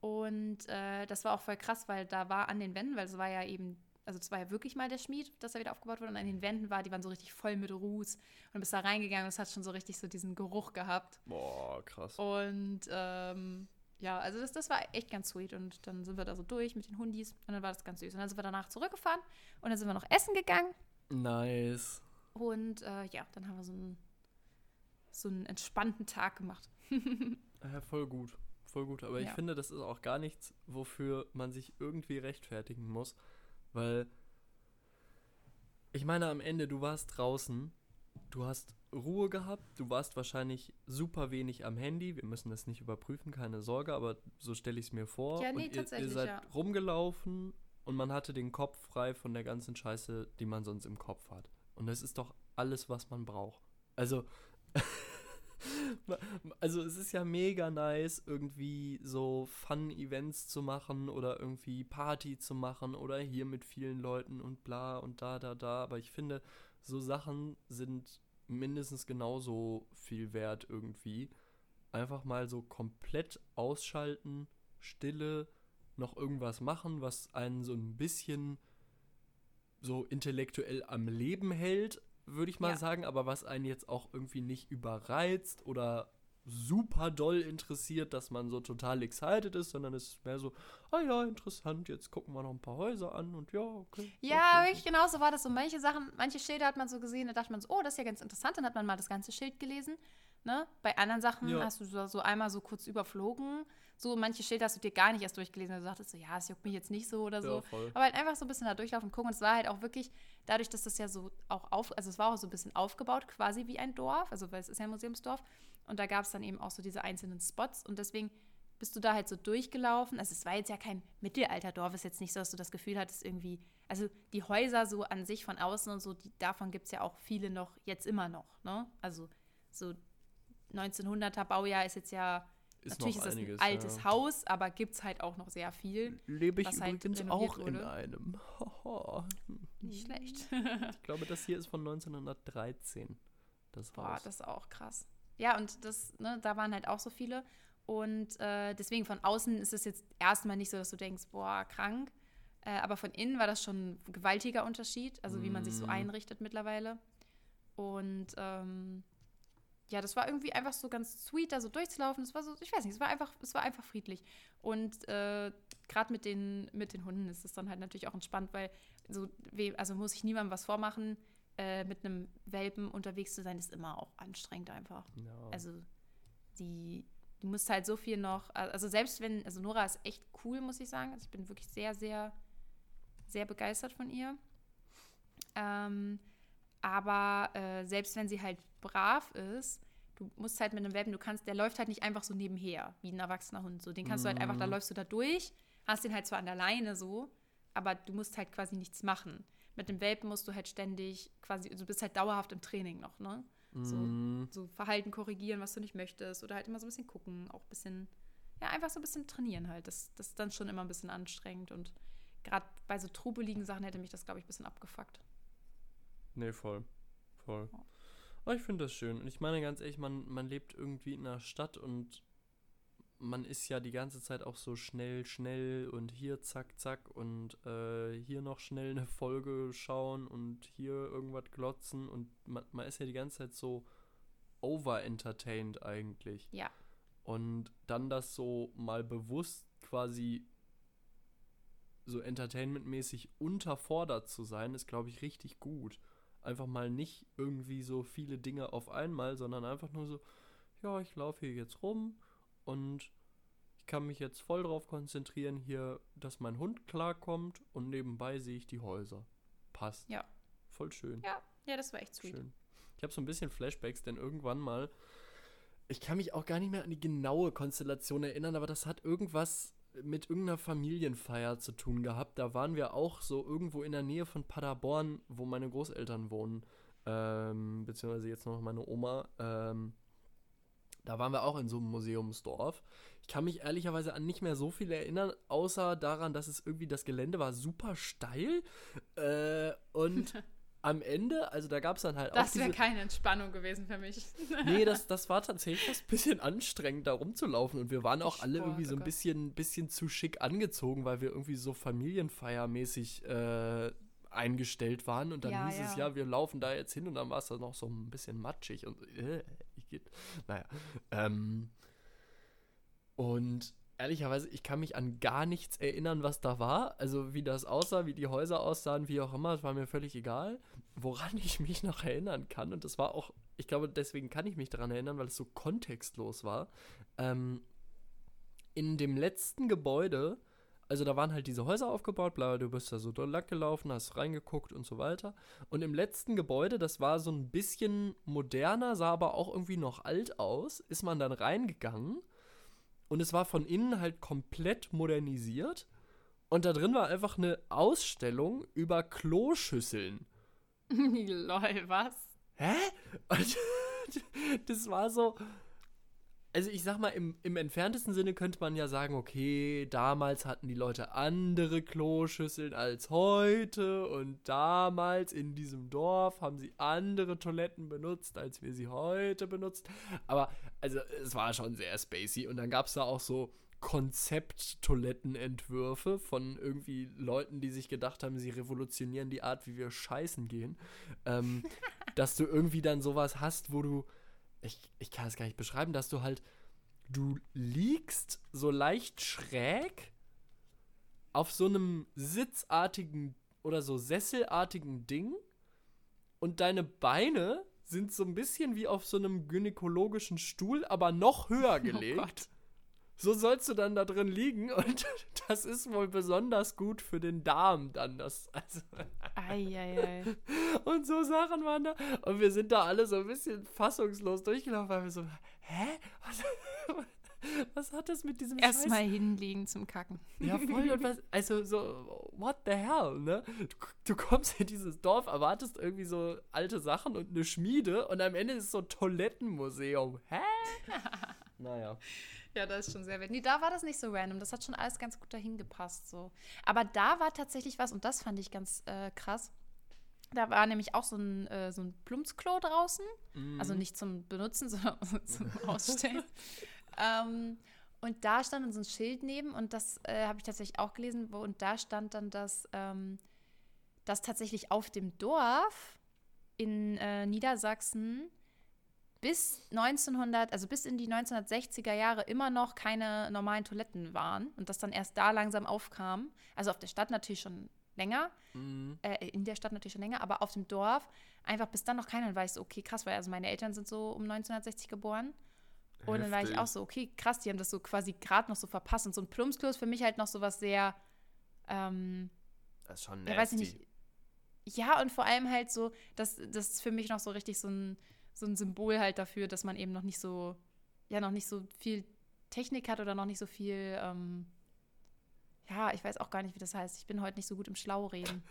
und äh, das war auch voll krass, weil da war an den Wänden, weil es war ja eben, also es war ja wirklich mal der Schmied, dass er wieder aufgebaut wurde und an den Wänden war, die waren so richtig voll mit Ruß und bist da reingegangen und es hat schon so richtig so diesen Geruch gehabt. Boah, krass. Und ähm, ja, also das, das war echt ganz sweet. Und dann sind wir da so durch mit den Hundis und dann war das ganz süß. Und dann sind wir danach zurückgefahren und dann sind wir noch essen gegangen. Nice. Und äh, ja, dann haben wir so einen, so einen entspannten Tag gemacht. Ja, voll gut. Voll gut. Aber ich Ja. finde, das ist auch gar nichts, wofür man sich irgendwie rechtfertigen muss. Weil, ich meine, am Ende, du warst draußen, du hast Ruhe gehabt, du warst wahrscheinlich super wenig am Handy. Wir müssen das nicht überprüfen, keine Sorge, aber so stelle ich es mir vor. Ja, nee, und ihr, ihr seid ja. rumgelaufen und man hatte den Kopf frei von der ganzen Scheiße, die man sonst im Kopf hat. Und das ist doch alles, was man braucht. Also, also es ist ja mega nice, irgendwie so Fun-Events zu machen oder irgendwie Party zu machen oder hier mit vielen Leuten und bla und da, da, da. Aber ich finde, so Sachen sind mindestens genauso viel wert irgendwie. Einfach mal so komplett ausschalten, Stille, noch irgendwas machen, was einen so ein bisschen so intellektuell am Leben hält, würde ich mal Ja. sagen, aber was einen jetzt auch irgendwie nicht überreizt oder super doll interessiert, dass man so total excited ist, sondern es ist mehr so, ah ja, interessant, jetzt gucken wir noch ein paar Häuser an und ja, okay. Ja, okay. wirklich genauso war das so. Manche Sachen, manche Schilder hat man so gesehen, da dachte man so, oh, das ist ja ganz interessant. Dann hat man mal das ganze Schild gelesen. Ne? Bei anderen Sachen Ja. hast du so, so einmal so kurz überflogen. So manche Schilder hast du dir gar nicht erst durchgelesen. Du dachtest so, ja, es juckt mich jetzt nicht so oder so. Ja, voll. Aber halt einfach so ein bisschen da durchlaufen und gucken. Und es war halt auch wirklich, dadurch, dass das ja so auch auf, also es war auch so ein bisschen aufgebaut, quasi wie ein Dorf, also weil es ist ja ein Museumsdorf. Und da gab es dann eben auch so diese einzelnen Spots. Und deswegen bist du da halt so durchgelaufen. Also es war jetzt ja kein Mittelalterdorf, ist jetzt nicht so, dass du das Gefühl hattest, irgendwie, also die Häuser so an sich von außen und so, die, davon gibt es ja auch viele noch, jetzt immer noch, ne? Also so 1900er Baujahr ist jetzt ja, Ist natürlich ist das einiges, ein altes ja. Haus, aber gibt es halt auch noch sehr viel. Lebe ich halt übrigens renoviert auch in wurde. einem. Haha. Nicht schlecht. Ich glaube, das hier ist von 1913. Das Boah, Haus. das ist auch krass. Ja, und das, ne, da waren halt auch so viele. Und äh, deswegen von außen ist es jetzt erstmal nicht so, dass du denkst, boah, krank. Äh, aber von innen war das schon ein gewaltiger Unterschied, also wie man sich so Mm. einrichtet mittlerweile. Und ähm, ja, das war irgendwie einfach so ganz sweet, da so durchzulaufen. Es war so, ich weiß nicht, es war einfach, es war einfach friedlich. Und äh, gerade mit den, mit den Hunden ist es dann halt natürlich auch entspannt, weil so, we- also muss ich niemandem was vormachen. Äh, mit einem Welpen unterwegs zu sein, ist immer auch anstrengend einfach. ja. Also die, du musst halt so viel noch, also selbst wenn, also Nora ist echt cool, muss ich sagen. Also ich bin wirklich sehr, sehr, sehr begeistert von ihr. Ähm, aber äh, selbst wenn sie halt brav ist, du musst halt mit einem Welpen, du kannst, der läuft halt nicht einfach so nebenher, wie ein erwachsener Hund. So, den kannst du halt einfach, da Mhm. läufst du da durch, hast den halt zwar an der Leine so, aber du musst halt quasi nichts machen. Mit dem Welpen musst du halt ständig quasi, du bist halt dauerhaft im Training noch, ne? so- Mm, so Verhalten korrigieren, was du nicht möchtest oder halt immer so ein bisschen gucken, auch ein bisschen, ja, einfach so ein bisschen trainieren halt. Das, das ist dann schon immer ein bisschen anstrengend und gerade bei so trubeligen Sachen hätte mich das, glaube ich, ein bisschen abgefuckt. Nee, voll. Voll. Ja. Aber ich finde das schön. Und ich meine ganz ehrlich, man, man lebt irgendwie in einer Stadt und man ist ja die ganze Zeit auch so schnell, schnell und hier zack, zack und äh, hier noch schnell eine Folge schauen und hier irgendwas glotzen und man, man ist ja die ganze Zeit so over-entertained eigentlich. Ja. Und dann das so mal bewusst quasi so entertainmentmäßig unterfordert zu sein, ist, glaube ich, richtig gut. Einfach mal nicht irgendwie so viele Dinge auf einmal, sondern einfach nur so, ja, ich laufe hier jetzt rum und ich kann mich jetzt voll drauf konzentrieren, hier, dass mein Hund klarkommt und nebenbei sehe ich die Häuser. Passt. Ja. Voll schön. Ja, ja, das war echt sweet. Schön. Ich habe so ein bisschen Flashbacks, denn irgendwann mal, ich kann mich auch gar nicht mehr an die genaue Konstellation erinnern, aber das hat irgendwas mit irgendeiner Familienfeier zu tun gehabt. Da waren wir auch so irgendwo in der Nähe von Paderborn, wo meine Großeltern wohnen. ähm, beziehungsweise jetzt noch meine Oma, ähm, da waren wir auch in so einem Museumsdorf. Ich kann mich ehrlicherweise an nicht mehr so viel erinnern, außer daran, dass es irgendwie das Gelände war super steil. Äh, und am Ende, also da gab es dann halt das auch. Das wäre keine Entspannung gewesen für mich. nee, das, das war tatsächlich ein bisschen anstrengend, da rumzulaufen. Und wir waren auch alle Sport, irgendwie so ein bisschen, bisschen zu schick angezogen, weil wir irgendwie so familienfeiermäßig äh, eingestellt waren. Und dann ja, hieß ja. es, ja, wir laufen da jetzt hin und dann war es dann noch so ein bisschen matschig und äh, ich geht. Naja. Ähm, und ehrlicherweise, ich kann mich an gar nichts erinnern, was da war. Also wie das aussah, wie die Häuser aussahen, wie auch immer, es war mir völlig egal. Woran ich mich noch erinnern kann, und das war auch, ich glaube, deswegen kann ich mich daran erinnern, weil es so kontextlos war. Ähm, in dem letzten Gebäude also da waren halt diese Häuser aufgebaut, bla, du bist da so lang gelaufen, hast reingeguckt und so weiter. Und im letzten Gebäude, das war so ein bisschen moderner, sah aber auch irgendwie noch alt aus, ist man dann reingegangen. Und es war von innen halt komplett modernisiert. Und da drin war einfach eine Ausstellung über Kloschüsseln. Lol, was? Hä? Und das war so, also ich sag mal, im, im entferntesten Sinne könnte man ja sagen, okay, damals hatten die Leute andere Kloschüsseln als heute und damals in diesem Dorf haben sie andere Toiletten benutzt, als wir sie heute benutzt. Aber also es war schon sehr spacey und dann gab es da auch so Konzept-Toilettenentwürfe von irgendwie Leuten, die sich gedacht haben, sie revolutionieren die Art, wie wir scheißen gehen. Ähm, dass du irgendwie dann sowas hast, wo du ich, ich kann es gar nicht beschreiben, dass du halt, du liegst so leicht schräg auf so einem sitzartigen oder so sesselartigen Ding und deine Beine sind so ein bisschen wie auf so einem gynäkologischen Stuhl, aber noch höher oh gelegt. So sollst du dann da drin liegen und das ist wohl besonders gut für den Darm dann. Das, also Eieiei. Und so Sachen waren da. Und wir sind da alle so ein bisschen fassungslos durchgelaufen, weil wir so, hä? Was, was hat das mit diesem Erstmal hinlegen zum Kacken. Ja, voll. Und was, also so, what the hell, ne? Du, du, kommst in dieses Dorf, erwartest irgendwie so alte Sachen und eine Schmiede und am Ende ist es so ein Toilettenmuseum. Hä? naja. Ja, das ist schon sehr wild. Nee, da war das nicht so random. Das hat schon alles ganz gut dahin gepasst. So. Aber da war tatsächlich was, und das fand ich ganz äh, krass. Da war nämlich auch so ein, äh, so ein Plumpsklo draußen. Mhm. Also nicht zum Benutzen, sondern zum Ausstellen. ähm, und da stand dann so ein Schild neben und das äh, habe ich tatsächlich auch gelesen. Wo, und da stand dann, dass, ähm, dass tatsächlich auf dem Dorf in äh, Niedersachsen bis 1900, also bis in die 1960er Jahre immer noch keine normalen Toiletten waren und das dann erst da langsam aufkam. Also auf der Stadt natürlich schon länger, mhm. äh, in der Stadt natürlich schon länger, aber auf dem Dorf einfach bis dann noch keiner weiß, okay, krass, weil also meine Eltern sind so um 1960 geboren. Und dann war ich auch so, okay, krass, die haben das so quasi gerade noch so verpasst. Und so ein Plumpsklo ist für mich halt noch so was sehr, ähm, das ist schon nasty. Ja, weiß ich nicht. Ja, und vor allem halt so, das, das ist für mich noch so richtig so ein so ein Symbol halt dafür, dass man eben noch nicht so, ja, noch nicht so viel Technik hat oder noch nicht so viel, ähm, ja, ich weiß auch gar nicht, wie das heißt. Ich bin heute nicht so gut im Schlaureden.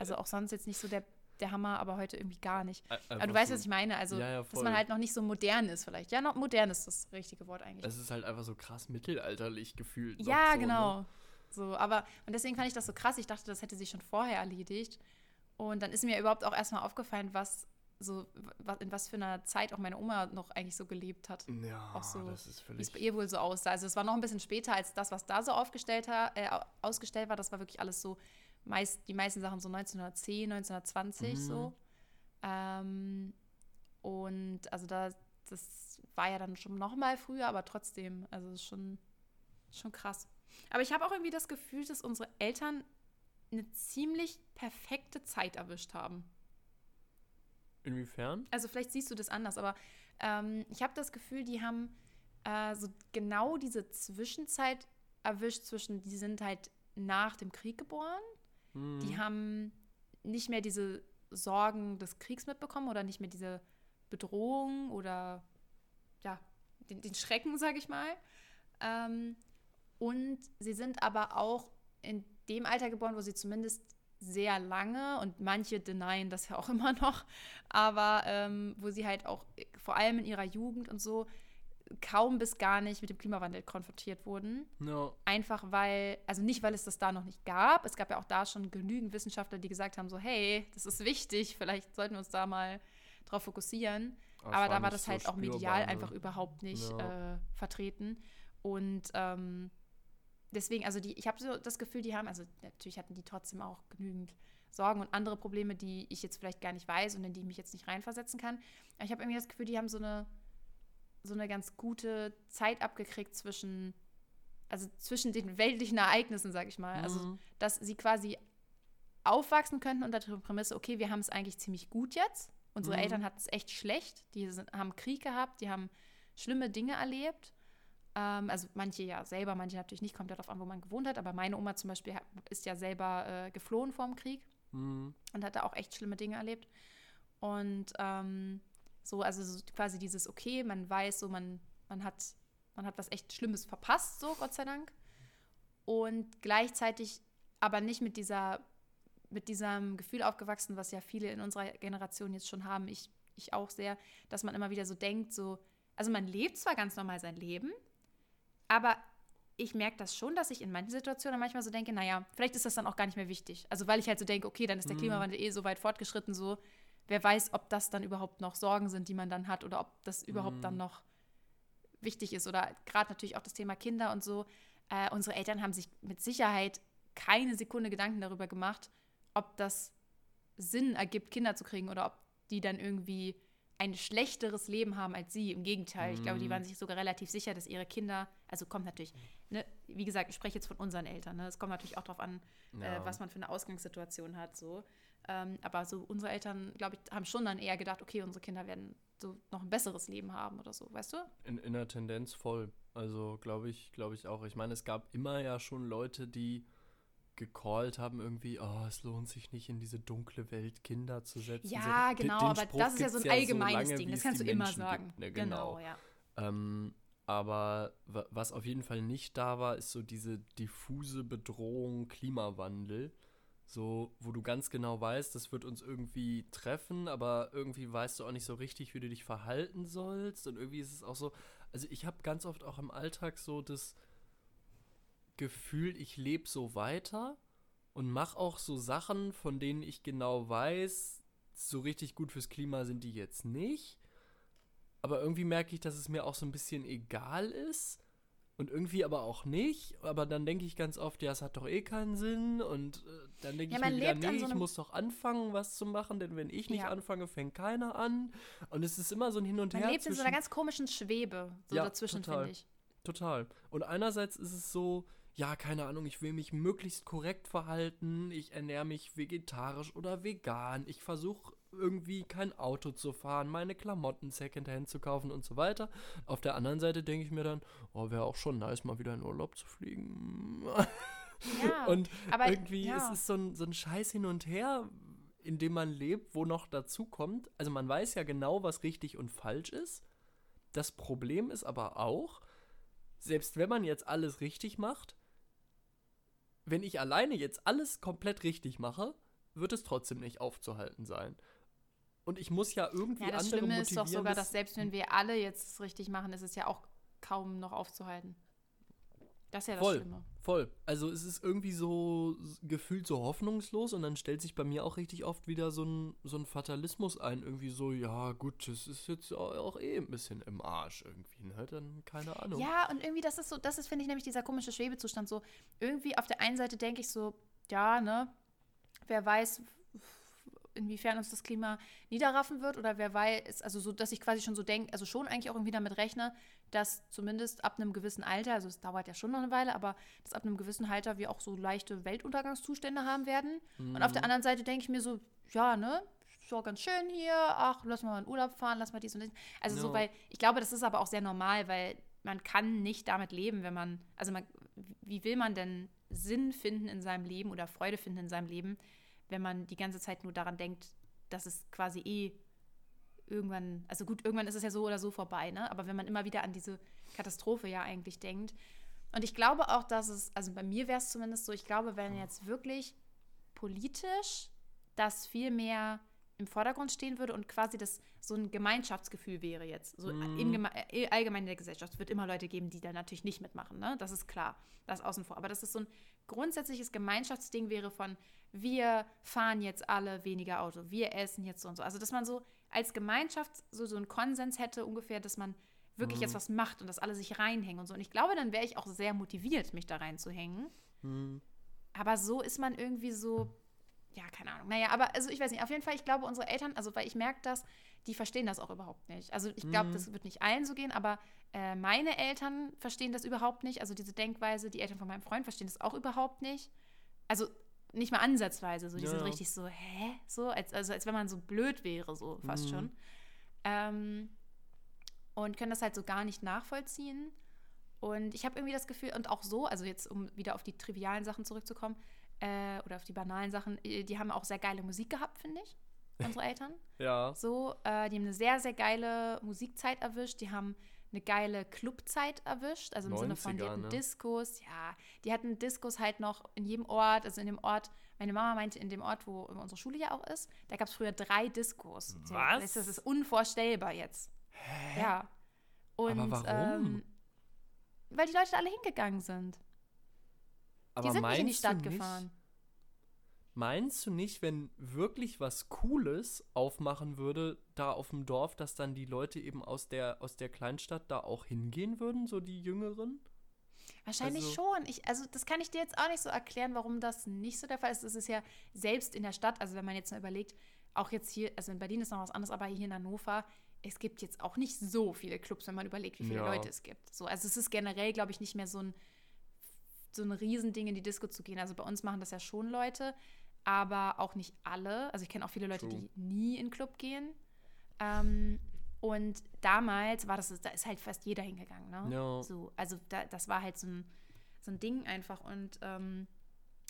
Also auch sonst jetzt nicht so der, der Hammer, aber heute irgendwie gar nicht. Einfach aber du weißt, so, was ich meine. Also, ja, ja, dass man halt noch nicht so modern ist vielleicht. Ja, noch modern ist das richtige Wort eigentlich. Es ist halt einfach so krass mittelalterlich gefühlt. Ja, so, ne? genau. Ne? So, aber, und deswegen fand ich das so krass. Ich dachte, das hätte sich schon vorher erledigt. Und dann ist mir überhaupt auch erstmal aufgefallen, was so in was für einer Zeit auch meine Oma noch eigentlich so gelebt hat. Ja, auch so, das ist völlig. Wie es bei ihr wohl so aussah. Also es war noch ein bisschen später als das, was da so aufgestellt hat, äh, ausgestellt war. Das war wirklich alles so, meist, die meisten Sachen so 1910, 1920 mhm. so. Ähm, und also da, das war ja dann schon noch mal früher, aber trotzdem, also ist schon, schon krass. Aber ich habe auch irgendwie das Gefühl, dass unsere Eltern eine ziemlich perfekte Zeit erwischt haben. Inwiefern? Also vielleicht siehst du das anders, aber ähm, ich habe das Gefühl, die haben äh, so genau diese Zwischenzeit erwischt zwischen, die sind halt nach dem Krieg geboren, mhm. die haben nicht mehr diese Sorgen des Kriegs mitbekommen oder nicht mehr diese Bedrohung oder ja, den, den Schrecken, sage ich mal. Ähm, und sie sind aber auch in dem Alter geboren, wo sie zumindest sehr lange und manche denyen das ja auch immer noch, aber ähm, wo sie halt auch äh, vor allem in ihrer Jugend und so kaum bis gar nicht mit dem Klimawandel konfrontiert wurden. No. Einfach weil, also nicht, weil es das da noch nicht gab. Es gab ja auch da schon genügend Wissenschaftler, die gesagt haben, so, hey, das ist wichtig, vielleicht sollten wir uns da mal drauf fokussieren. Aber, Aber da war das so halt auch medial ne? einfach überhaupt nicht ja. äh, vertreten. Und ähm, deswegen, also die, ich habe so das Gefühl, die haben, also natürlich hatten die trotzdem auch genügend Sorgen und andere Probleme, die ich jetzt vielleicht gar nicht weiß und in die ich mich jetzt nicht reinversetzen kann. Aber ich habe irgendwie das Gefühl, die haben so eine so eine ganz gute Zeit abgekriegt zwischen, also zwischen den weltlichen Ereignissen, sag ich mal. Also, mhm. Also, dass sie quasi aufwachsen könnten unter der Prämisse, okay, wir haben es eigentlich ziemlich gut jetzt. Unsere mhm. Eltern hatten es echt schlecht. Die sind, haben Krieg gehabt, die haben schlimme Dinge erlebt. Ähm, also manche ja selber, manche natürlich nicht, kommt darauf an, wo man gewohnt hat. Aber meine Oma zum Beispiel ist ja selber äh, geflohen vor dem Krieg mhm. und hat da auch echt schlimme Dinge erlebt. Und ähm, so, also so quasi dieses, okay, man weiß so, man, man hat, man hat was echt Schlimmes verpasst, so, Gott sei Dank. Und gleichzeitig aber nicht mit dieser, mit diesem Gefühl aufgewachsen, was ja viele in unserer Generation jetzt schon haben, ich, ich auch sehr, dass man immer wieder so denkt, so, also man lebt zwar ganz normal sein Leben, aber ich merke das schon, dass ich in manchen Situationen manchmal so denke, naja, vielleicht ist das dann auch gar nicht mehr wichtig. Also weil ich halt so denke, okay, dann ist der mhm. Klimawandel eh so weit fortgeschritten, so, wer weiß, ob das dann überhaupt noch Sorgen sind, die man dann hat oder ob das überhaupt mhm. dann noch wichtig ist. Oder gerade natürlich auch das Thema Kinder und so. Äh, unsere Eltern haben sich mit Sicherheit keine Sekunde Gedanken darüber gemacht, ob das Sinn ergibt, Kinder zu kriegen oder ob die dann irgendwie ein schlechteres Leben haben als sie. Im Gegenteil, ich glaube, die waren mhm. sich sogar relativ sicher, dass ihre Kinder, also kommt natürlich, ne, wie gesagt, ich spreche jetzt von unseren Eltern, ne, es kommt natürlich auch darauf an, äh, ja. äh, was man für eine Ausgangssituation hat, so. Ähm, aber so unsere Eltern, glaube ich, haben schon dann eher gedacht, okay, unsere Kinder werden so noch ein besseres Leben haben oder so, weißt du? In, in der Tendenz voll. Also glaube ich, glaube ich auch. Ich meine, es gab immer ja schon Leute, die gecallt haben irgendwie, oh, es lohnt sich nicht in diese dunkle Welt Kinder zu setzen. Ja, genau, aber das ist ja so ein allgemeines so lange, Ding, das kannst du immer sagen. Gibt, ne? genau. genau, ja. Ähm, aber was auf jeden Fall nicht da war, ist so diese diffuse Bedrohung Klimawandel. So, wo du ganz genau weißt, das wird uns irgendwie treffen, aber irgendwie weißt du auch nicht so richtig, wie du dich verhalten sollst. Und irgendwie ist es auch so, also ich habe ganz oft auch im Alltag so das Gefühl, ich lebe so weiter und mache auch so Sachen, von denen ich genau weiß, so richtig gut fürs Klima sind die jetzt nicht. Aber irgendwie merke ich, dass es mir auch so ein bisschen egal ist und irgendwie aber auch nicht. Aber dann denke ich ganz oft, ja, es hat doch eh keinen Sinn. Und äh, dann denke ja, ich mir wieder, nee, so ich muss doch anfangen, was zu machen, denn wenn ich nicht ja. anfange, fängt keiner an. Und es ist immer so ein Hin und man Her. Man lebt in so einer ganz komischen Schwebe, so ja, dazwischen, finde ich. Total. Und einerseits ist es so, ja, keine Ahnung, ich will mich möglichst korrekt verhalten, ich ernähre mich vegetarisch oder vegan, ich versuche irgendwie kein Auto zu fahren, meine Klamotten Secondhand zu kaufen und so weiter. Auf der anderen Seite denke ich mir dann, oh, wäre auch schon nice, mal wieder in Urlaub zu fliegen. Ja, und aber, irgendwie ja. ist es so ein, so ein Scheiß hin und her, in dem man lebt, wo noch dazu kommt. Also man weiß ja genau, was richtig und falsch ist. Das Problem ist aber auch, selbst wenn man jetzt alles richtig macht, wenn ich alleine jetzt alles komplett richtig mache, wird es trotzdem nicht aufzuhalten sein. Und ich muss ja irgendwie ja, das andere Schlimme ist doch sogar, dass selbst wenn wir alle jetzt richtig machen, ist es ja auch kaum noch aufzuhalten. Das ist ja das voll, Schlimme. Voll. Also es ist irgendwie so gefühlt so hoffnungslos und dann stellt sich bei mir auch richtig oft wieder so ein, so ein Fatalismus ein. Irgendwie so, ja gut, das ist jetzt auch eh ein bisschen im Arsch irgendwie, ne? Dann keine Ahnung. Ja, und irgendwie, das ist so, das ist, finde ich, nämlich dieser komische Schwebezustand. So, irgendwie auf der einen Seite denke ich so, ja, ne, wer weiß, inwiefern uns das Klima niederraffen wird oder wer weiß, also so, dass ich quasi schon so denke, also schon eigentlich auch irgendwie damit rechne, dass zumindest ab einem gewissen Alter, also es dauert ja schon noch eine Weile, aber dass ab einem gewissen Alter wir auch so leichte Weltuntergangszustände haben werden. Mhm. Und auf der mhm. anderen Seite denke ich mir so, ja, ne, ist doch ganz schön hier, ach, lass mal in Urlaub fahren, lass mal dies und das. Also no. so, weil ich glaube, das ist aber auch sehr normal, weil man kann nicht damit leben, wenn man, also man, wie will man denn Sinn finden in seinem Leben oder Freude finden in seinem Leben, wenn man die ganze Zeit nur daran denkt, dass es quasi eh irgendwann, also gut, irgendwann ist es ja so oder so vorbei, ne? Aber wenn man immer wieder an diese Katastrophe ja eigentlich denkt. Und ich glaube auch, dass es, also bei mir wäre es zumindest so, ich glaube, wenn jetzt wirklich politisch das viel mehr im Vordergrund stehen würde und quasi das so ein Gemeinschaftsgefühl wäre jetzt. So Mhm. in äh, allgemein in der Gesellschaft. Es wird immer Leute geben, die da natürlich nicht mitmachen, ne? Das ist klar. Das ist außen vor. Aber dass es so ein grundsätzliches Gemeinschaftsding wäre von wir fahren jetzt alle weniger Auto, wir essen jetzt so und so. Also dass man so als Gemeinschaft so, so einen Konsens hätte ungefähr, dass man wirklich Mhm. jetzt was macht und dass alle sich reinhängen und so. Und ich glaube, dann wäre ich auch sehr motiviert, mich da reinzuhängen. Hm. Aber so ist man irgendwie so, ja, keine Ahnung. Naja, aber also ich weiß nicht, auf jeden Fall, ich glaube, unsere Eltern, also weil ich merke das, die verstehen das auch überhaupt nicht. Also ich glaube, Mhm. das wird nicht allen so gehen, aber äh, meine Eltern verstehen das überhaupt nicht. Also diese Denkweise, die Eltern von meinem Freund verstehen das auch überhaupt nicht. Also nicht mal ansatzweise. So, die Ja, sind richtig so, hä? So, als, also als wenn man so blöd wäre, so fast Mhm. schon. Ähm, und können das halt so gar nicht nachvollziehen. Und ich habe irgendwie das Gefühl, und auch so, also jetzt, um wieder auf die trivialen Sachen zurückzukommen, äh, oder auf die banalen Sachen, äh, die haben auch sehr geile Musik gehabt, finde ich, unsere Eltern. Ja. So, äh, die haben eine sehr, sehr geile Musikzeit erwischt. Die haben eine geile Clubzeit erwischt. Also im Sinne von, die 90er, hatten ne? Diskos, ja, die hatten Diskos halt noch in jedem Ort, also in dem Ort, meine Mama meinte, in dem Ort, wo unsere Schule ja auch ist, da gab es früher drei Diskos. So, Was? Das, das ist unvorstellbar jetzt. Ja. Und, Aber warum? Ähm, weil die Leute da alle hingegangen sind. Aber die sind nicht in die Stadt nicht- gefahren. Meinst du nicht, wenn wirklich was Cooles aufmachen würde, da auf dem Dorf, dass dann die Leute eben aus der, aus der Kleinstadt da auch hingehen würden, so die Jüngeren? Wahrscheinlich Also- schon. Ich, also das kann ich dir jetzt auch nicht so erklären, warum das nicht so der Fall ist. Es ist ja selbst in der Stadt, also wenn man jetzt mal überlegt, auch jetzt hier, also in Berlin ist noch was anderes, aber hier in Hannover, es gibt jetzt auch nicht so viele Clubs, wenn man überlegt, wie viele Ja. Leute es gibt. So, also es ist generell, glaube ich, nicht mehr so ein, so ein Riesending, in die Disco zu gehen. Also bei uns machen das ja schon Leute, aber auch nicht alle. Also ich kenne auch viele Leute, True. die nie in den Club gehen. Ähm, und damals war das, da ist halt fast jeder hingegangen, ne? Ja. So, also da, das war halt so ein, so ein Ding einfach. Und ähm,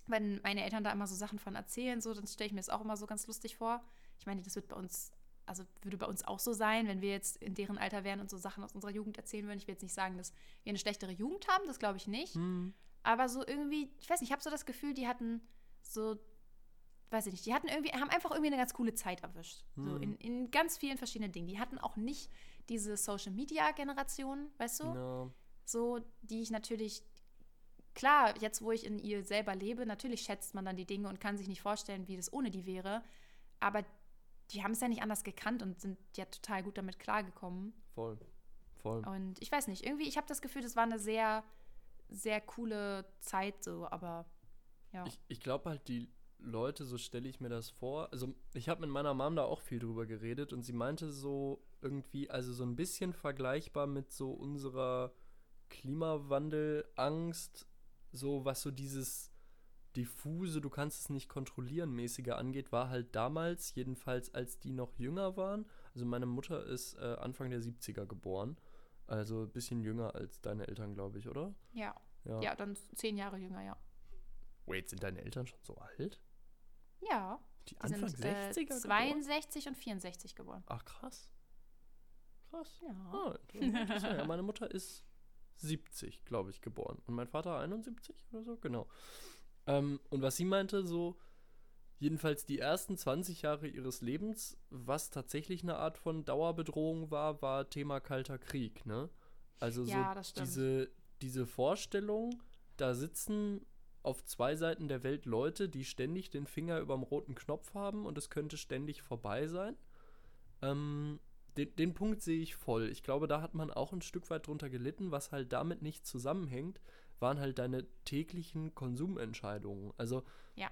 wenn meine Eltern da immer so Sachen von erzählen, so, dann stelle ich mir das auch immer so ganz lustig vor. Ich meine, das wird bei uns, also würde bei uns auch so sein, wenn wir jetzt in deren Alter wären und so Sachen aus unserer Jugend erzählen würden. Ich will jetzt nicht sagen, dass wir eine schlechtere Jugend haben, das glaube ich nicht. Hm. Aber so irgendwie, ich weiß nicht, ich habe so das Gefühl, die hatten so, weiß ich nicht, die hatten irgendwie, haben einfach irgendwie eine ganz coole Zeit erwischt. So Hm. in, in ganz vielen verschiedenen Dingen. Die hatten auch nicht diese Social Media Generation, weißt du? Ja. So, die ich natürlich, klar, jetzt wo ich in ihr selber lebe, natürlich schätzt man dann die Dinge und kann sich nicht vorstellen, wie das ohne die wäre. Aber die haben es ja nicht anders gekannt und sind ja total gut damit klargekommen. Voll. Voll. Und ich weiß nicht, irgendwie, ich habe das Gefühl, das war eine sehr, sehr coole Zeit so, aber ja. Ich, ich glaube halt, die Leute, so stelle ich mir das vor. Also, ich habe mit meiner Mom da auch viel drüber geredet und sie meinte so irgendwie, also so ein bisschen vergleichbar mit so unserer Klimawandel-Angst, so was so dieses diffuse, du kannst es nicht kontrollieren mäßige angeht, war halt damals, jedenfalls als die noch jünger waren. Also, meine Mutter ist äh, Anfang der 70er geboren. Also ein bisschen jünger als deine Eltern, glaube ich, oder? ja. ja, dann zehn Jahre jünger, ja. Wait, sind deine Eltern schon so alt? Ja, Die die Anfang sind äh, 60er geboren? 62 und 64 geboren. Ach, krass. Krass. Ja. Ah, ja, meine Mutter ist 70, glaube ich, geboren. Und mein Vater 71 oder so, genau. Ähm, und was sie meinte, so, jedenfalls die ersten 20 Jahre ihres Lebens, was tatsächlich eine Art von Dauerbedrohung war, war Thema Kalter Krieg, ne? Also so Ja, das stimmt. diese, diese Vorstellung, da sitzen auf zwei Seiten der Welt Leute, die ständig den Finger überm roten Knopf haben und es könnte ständig vorbei sein. Ähm, den, den Punkt sehe ich voll. Ich glaube, da hat man auch ein Stück weit drunter gelitten, was halt damit nicht zusammenhängt, waren halt deine täglichen Konsumentscheidungen. Also, Ja.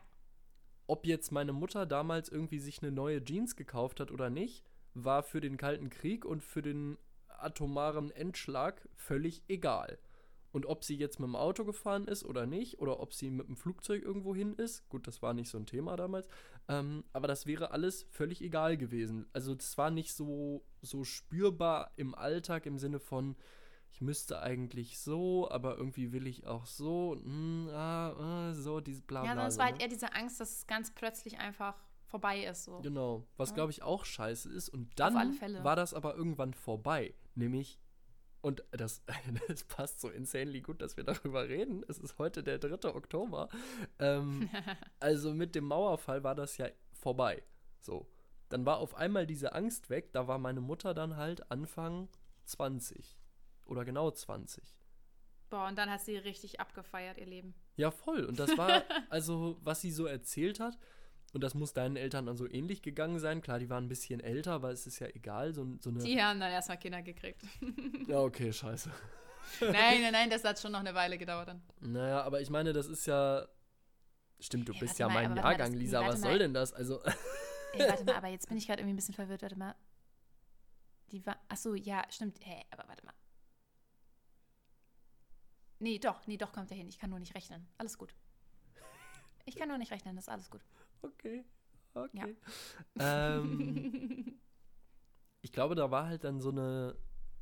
ob jetzt meine Mutter damals irgendwie sich eine neue Jeans gekauft hat oder nicht, war für den Kalten Krieg und für den atomaren Endschlag völlig egal. Und ob sie jetzt mit dem Auto gefahren ist oder nicht, oder ob sie mit dem Flugzeug irgendwo hin ist, gut, das war nicht so ein Thema damals, ähm, aber das wäre alles völlig egal gewesen. Also das war nicht so, so spürbar im Alltag im Sinne von, ich müsste eigentlich so, aber irgendwie will ich auch so, mm, ah, ah, so, dieses bla Ja, bla. sondern es war ne? halt eher diese Angst, dass es ganz plötzlich einfach vorbei ist. So. Genau, was Ja. glaube ich auch scheiße ist. Und dann war das aber irgendwann vorbei. Nämlich, und das, das passt so insanely gut, dass wir darüber reden. Es ist heute der 3. Oktober. Ähm, also mit dem Mauerfall war das ja vorbei. So. Dann war auf einmal diese Angst weg. Da war meine Mutter dann halt Anfang 20. Oder genau 20. Boah, und dann hat sie richtig abgefeiert, ihr Leben. Ja, voll. Und das war, also, was sie so erzählt hat. Und das muss deinen Eltern dann so ähnlich gegangen sein. Klar, die waren ein bisschen älter, aber es ist ja egal. So, so eine die haben dann erstmal Kinder gekriegt. ja, okay, scheiße. nein, nein, nein, das hat schon noch eine Weile gedauert dann. Naja, aber ich meine, das ist ja. Stimmt, du ja, bist ja mal, mein Jahrgang, mal, Lisa. Was mal. soll denn das? Also. Ey, warte mal, aber jetzt bin ich gerade irgendwie ein bisschen verwirrt. Warte mal. Die war. Achso, ja, stimmt. Hä, hey, aber warte mal. Nee, doch, nee, doch kommt er hin. Ich kann nur nicht rechnen. Alles gut. Ich kann nur nicht rechnen, das ist alles gut. Okay. Okay. Ja. Ähm, ich glaube, da war halt dann so eine,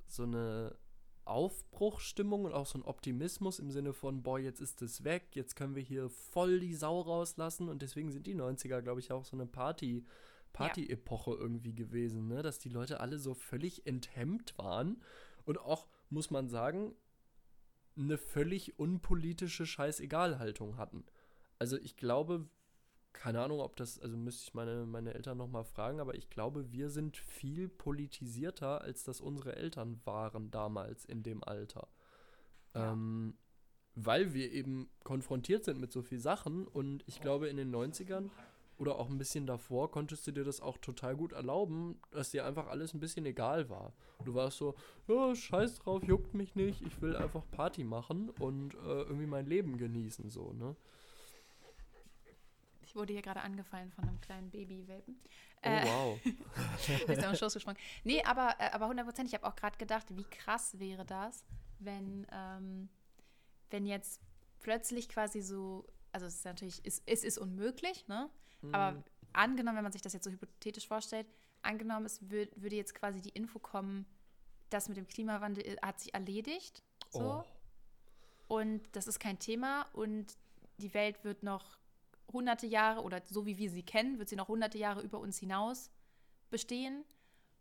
so eine Aufbruchstimmung und auch so ein Optimismus im Sinne von, boah, jetzt ist es weg, jetzt können wir hier voll die Sau rauslassen und deswegen sind die 90er, glaube ich, auch so eine Party, Party-Epoche ja. irgendwie gewesen, ne? dass die Leute alle so völlig enthemmt waren und auch, muss man sagen, eine völlig unpolitische Scheißegalhaltung hatten. Also ich glaube, keine Ahnung, ob das, also müsste ich meine, meine Eltern nochmal fragen, aber ich glaube, wir sind viel politisierter, als das unsere Eltern waren damals in dem Alter. Ja. Ähm, weil wir eben konfrontiert sind mit so viel Sachen und ich glaube, in den 90ern oder auch ein bisschen davor konntest du dir das auch total gut erlauben, dass dir einfach alles ein bisschen egal war. Du warst so, ja, scheiß drauf, juckt mich nicht, ich will einfach Party machen und äh, irgendwie mein Leben genießen, so, ne? Ich wurde hier gerade angefallen von einem kleinen Baby-Welpen. Oh, äh, wow. ist am Schoß gesprungen. Nee, aber, äh, aber 100 Prozent. Ich habe auch gerade gedacht, wie krass wäre das, wenn, ähm, wenn jetzt plötzlich quasi so, also es ist natürlich, es, es ist unmöglich, ne? Mhm. Aber angenommen, wenn man sich das jetzt so hypothetisch vorstellt, angenommen, es würd, würde jetzt quasi die Info kommen, das mit dem Klimawandel äh, hat sich erledigt. So. Oh. Und das ist kein Thema und die Welt wird noch hunderte Jahre oder so wie wir sie kennen, wird sie noch hunderte Jahre über uns hinaus bestehen.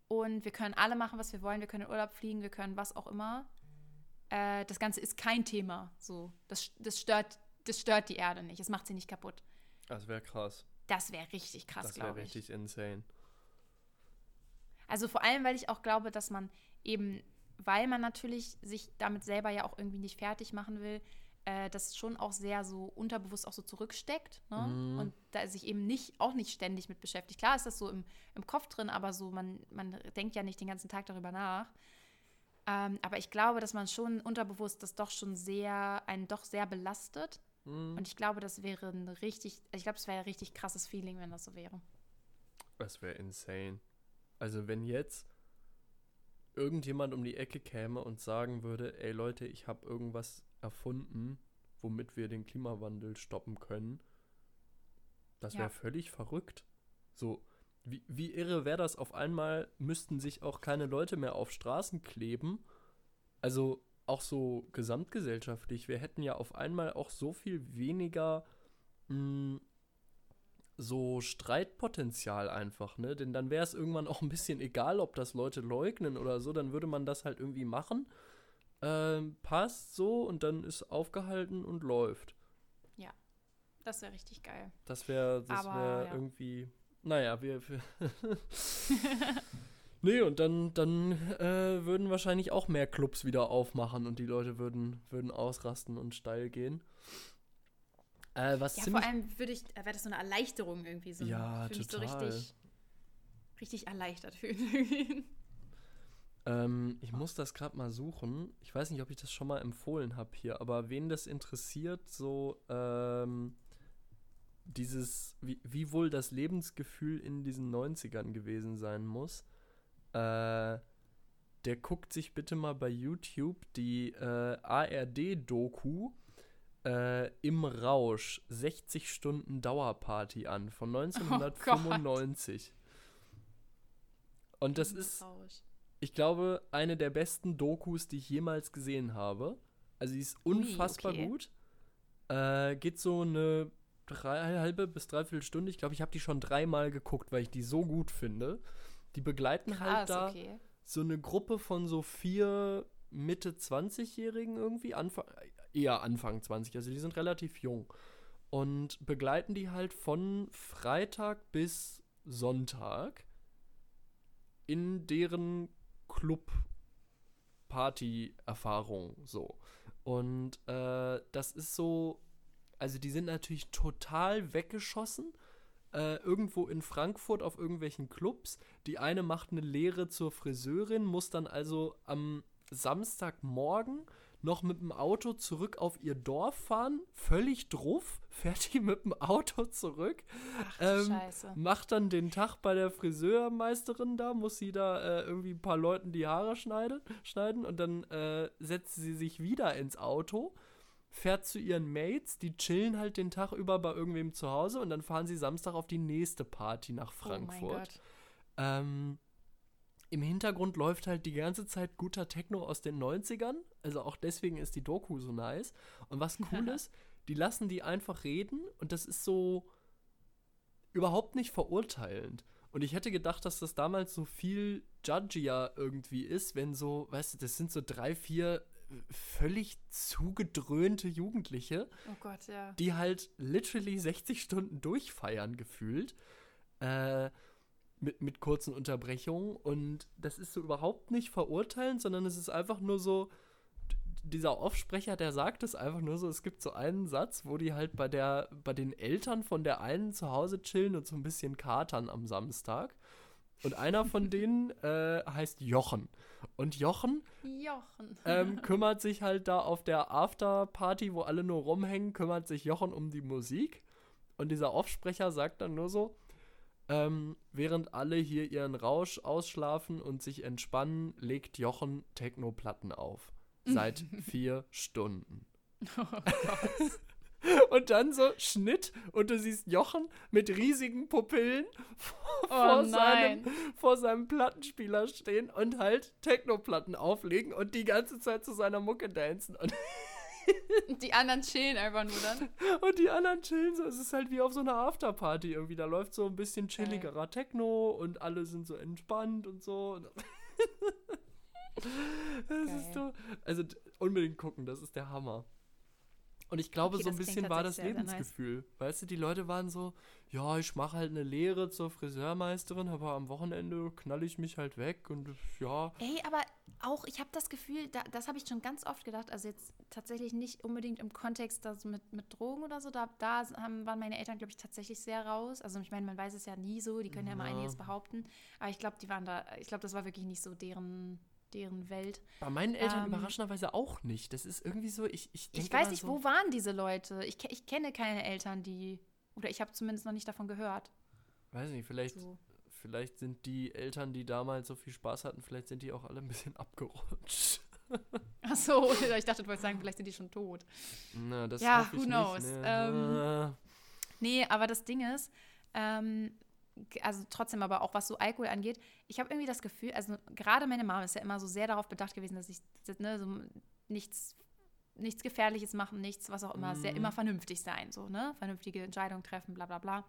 Und wir können alle machen, was wir wollen. Wir können in Urlaub fliegen, wir können was auch immer. Äh, das Ganze ist kein Thema. So. Das, das, stört, das stört die Erde nicht. Es macht sie nicht kaputt. Das wäre krass. Das wäre richtig krass, glaube ich. Das wäre richtig insane. Also vor allem, weil ich auch glaube, dass man eben, weil man natürlich sich damit selber ja auch irgendwie nicht fertig machen will, äh, das schon auch sehr so unterbewusst auch so zurücksteckt ne? mm. und da sich eben nicht auch nicht ständig mit beschäftigt. Klar ist das so im, im Kopf drin, aber so man, man denkt ja nicht den ganzen Tag darüber nach. Ähm, aber ich glaube, dass man schon unterbewusst das doch schon sehr, einen doch sehr belastet. Mm. Und ich glaube, das wäre ein richtig, ich glaube, es wäre ein richtig krasses Feeling, wenn das so wäre. Das wäre insane. Also wenn jetzt irgendjemand um die Ecke käme und sagen würde, ey Leute, ich habe irgendwas erfunden, womit wir den Klimawandel stoppen können. Das wäre ja. völlig verrückt. So, wie, wie irre wäre das? Auf einmal müssten sich auch keine Leute mehr auf Straßen kleben. Also auch so gesamtgesellschaftlich. Wir hätten ja auf einmal auch so viel weniger mh, hm, so Streitpotenzial einfach, ne? Denn dann wäre es irgendwann auch ein bisschen egal, ob das Leute leugnen oder so, dann würde man das halt irgendwie machen ähm, passt so und dann ist aufgehalten und läuft. Ja, das wäre richtig geil. Das wäre das wär ja. irgendwie, naja, wir, wir Nee, und dann, dann äh, würden wahrscheinlich auch mehr Clubs wieder aufmachen und die Leute würden, würden ausrasten und steil gehen. Äh, was ja, vor allem würde ich, wäre das so eine Erleichterung irgendwie. So, ja, total. so richtig, richtig erleichtert fühlen. Ähm, ich muss das gerade mal suchen. Ich weiß nicht, ob ich das schon mal empfohlen habe hier, aber wen das interessiert, so ähm, dieses, wie, wie, wohl das Lebensgefühl in diesen 90ern gewesen sein muss, äh, der guckt sich bitte mal bei YouTube die äh, ARD-Doku äh, im Rausch 60 Stunden Dauerparty an von 1995. Oh Und das ist. Ich glaube, eine der besten Dokus, die ich jemals gesehen habe. Also sie ist unfassbar Ui, okay. gut. Äh, geht so eine drei, halbe bis dreiviertel Stunde. Ich glaube, ich habe die schon dreimal geguckt, weil ich die so gut finde. Die begleiten halt Krass, halt da okay. so eine Gruppe von so vier Mitte 20-Jährigen irgendwie, Anfang, eher Anfang 20, also die sind relativ jung. Und begleiten die halt von Freitag bis Sonntag in deren Club-Party-Erfahrung so. Und äh, das ist so, also die sind natürlich total weggeschossen. Äh, irgendwo in Frankfurt auf irgendwelchen Clubs. Die eine macht eine Lehre zur Friseurin, muss dann also am Samstagmorgen noch mit dem Auto zurück auf ihr Dorf fahren, völlig druff, fährt die mit dem Auto zurück, Ach, ähm, Scheiße. macht dann den Tag bei der Friseurmeisterin da, muss sie da äh, irgendwie ein paar Leuten die Haare schneiden, schneiden und dann äh, setzt sie sich wieder ins Auto, fährt zu ihren Mates, die chillen halt den Tag über bei irgendwem zu Hause und dann fahren sie Samstag auf die nächste Party nach Frankfurt. Oh mein Gott. Ähm, im Hintergrund läuft halt die ganze Zeit guter Techno aus den 90ern. Also auch deswegen ist die Doku so nice. Und was cool ist, die lassen die einfach reden und das ist so überhaupt nicht verurteilend. Und ich hätte gedacht, dass das damals so viel judgier irgendwie ist, wenn so, weißt du, das sind so drei, vier völlig zugedröhnte Jugendliche, oh Gott, ja. die halt literally 60 Stunden durchfeiern gefühlt. Äh, mit, mit kurzen Unterbrechungen. Und das ist so überhaupt nicht verurteilend, sondern es ist einfach nur so, dieser Offsprecher, der sagt es einfach nur so, es gibt so einen Satz, wo die halt bei der, bei den Eltern von der einen zu Hause chillen und so ein bisschen katern am Samstag. Und einer von denen äh, heißt Jochen. Und Jochen, Jochen. Ähm, kümmert sich halt da auf der Afterparty, wo alle nur rumhängen, kümmert sich Jochen um die Musik. Und dieser Offsprecher sagt dann nur so, ähm, während alle hier ihren Rausch ausschlafen und sich entspannen, legt Jochen Techno-Platten auf. Seit vier Stunden. Oh und dann so Schnitt und du siehst Jochen mit riesigen Pupillen oh vor, seinem, vor seinem Plattenspieler stehen und halt Techno-Platten auflegen und die ganze Zeit zu seiner Mucke dancen. Und die anderen chillen einfach nur dann. Und die anderen chillen so. Es ist halt wie auf so einer Afterparty irgendwie. Da läuft so ein bisschen chilligerer Techno und alle sind so entspannt und so. das ist so. Also unbedingt gucken, das ist der Hammer. Und ich glaube, okay, so ein bisschen war das Lebensgefühl. Nice. Weißt du, die Leute waren so, ja, ich mache halt eine Lehre zur Friseurmeisterin, aber am Wochenende knall ich mich halt weg und ja. Ey, aber auch, ich habe das Gefühl, da, das habe ich schon ganz oft gedacht, also jetzt tatsächlich nicht unbedingt im Kontext das mit, mit Drogen oder so, da, da haben, waren meine Eltern, glaube ich, tatsächlich sehr raus. Also ich meine, man weiß es ja nie so, die können ja, ja mal einiges behaupten, aber ich glaube, die waren da, ich glaube, das war wirklich nicht so deren deren Welt. Bei meinen Eltern ähm, überraschenderweise auch nicht. Das ist irgendwie so, ich Ich, ich weiß nicht, so, wo waren diese Leute? Ich, ich kenne keine Eltern, die, oder ich habe zumindest noch nicht davon gehört. Weiß nicht, vielleicht, so vielleicht sind die Eltern, die damals so viel Spaß hatten, vielleicht sind die auch alle ein bisschen abgerutscht. Ach so, ich dachte, du wolltest sagen, vielleicht sind die schon tot. Na, das ja, who knows. Nicht, ne? ähm, nee, aber das Ding ist, ähm, also trotzdem aber auch was so Alkohol angeht, ich habe irgendwie das Gefühl, also gerade meine Mama ist ja immer so sehr darauf bedacht gewesen, dass ich ne, so nichts, nichts Gefährliches machen, nichts, was auch immer, mhm. sehr immer vernünftig sein, so, ne? Vernünftige Entscheidungen treffen, bla bla bla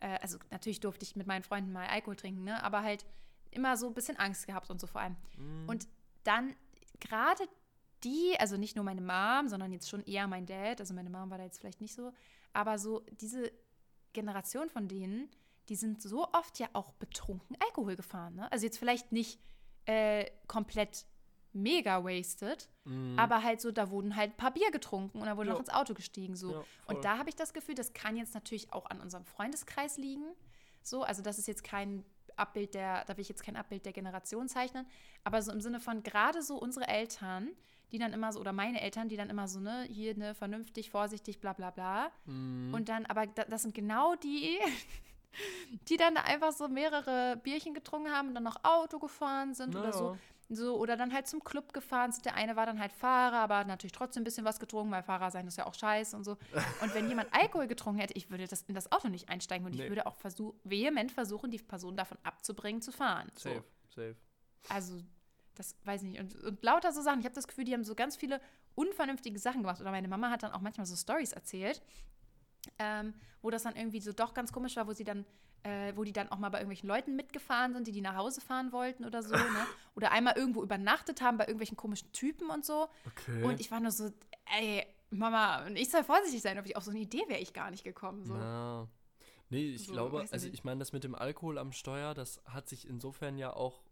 äh, also natürlich durfte ich mit meinen Freunden mal Alkohol trinken, ne? aber halt immer so ein bisschen Angst gehabt und so vor allem. Mm. Und dann gerade die, also nicht nur meine Mom, sondern jetzt schon eher mein Dad, also meine Mom war da jetzt vielleicht nicht so, aber so diese Generation von denen, die sind so oft ja auch betrunken Alkohol gefahren. Ne? Also jetzt vielleicht nicht äh, komplett mega wasted, mhm. aber halt so, da wurden halt ein paar Bier getrunken und da wurde ja. noch ins Auto gestiegen. So. Ja, und da habe ich das Gefühl, das kann jetzt natürlich auch an unserem Freundeskreis liegen. So, also das ist jetzt kein Abbild der, da will ich jetzt kein Abbild der Generation zeichnen, aber so im Sinne von gerade so unsere Eltern, die dann immer so, oder meine Eltern, die dann immer so, ne, hier, ne, vernünftig, vorsichtig, bla bla bla. Mhm. Und dann, aber das sind genau die, die dann einfach so mehrere Bierchen getrunken haben und dann noch Auto gefahren sind naja. oder so. So, oder dann halt zum Club gefahren Der eine war dann halt Fahrer, aber hat natürlich trotzdem ein bisschen was getrunken, weil Fahrer sein ist ja auch scheiße und so. Und wenn jemand Alkohol getrunken hätte, ich würde das in das Auto nicht einsteigen und nee. ich würde auch versuch, vehement versuchen, die Person davon abzubringen, zu fahren. So. Safe, safe. Also, das weiß ich nicht. Und, und lauter so Sachen. Ich habe das Gefühl, die haben so ganz viele unvernünftige Sachen gemacht. Oder meine Mama hat dann auch manchmal so Stories erzählt, ähm, wo das dann irgendwie so doch ganz komisch war, wo sie dann, äh, wo die dann auch mal bei irgendwelchen Leuten mitgefahren sind, die die nach Hause fahren wollten oder so, ne? Oder einmal irgendwo übernachtet haben bei irgendwelchen komischen Typen und so. Okay. Und ich war nur so, ey, Mama, ich soll vorsichtig sein, ob ich auf so eine Idee wäre ich gar nicht gekommen. So. Na. Nee, ich So, glaube, also ich meine, das mit dem Alkohol am Steuer, das hat sich insofern ja auch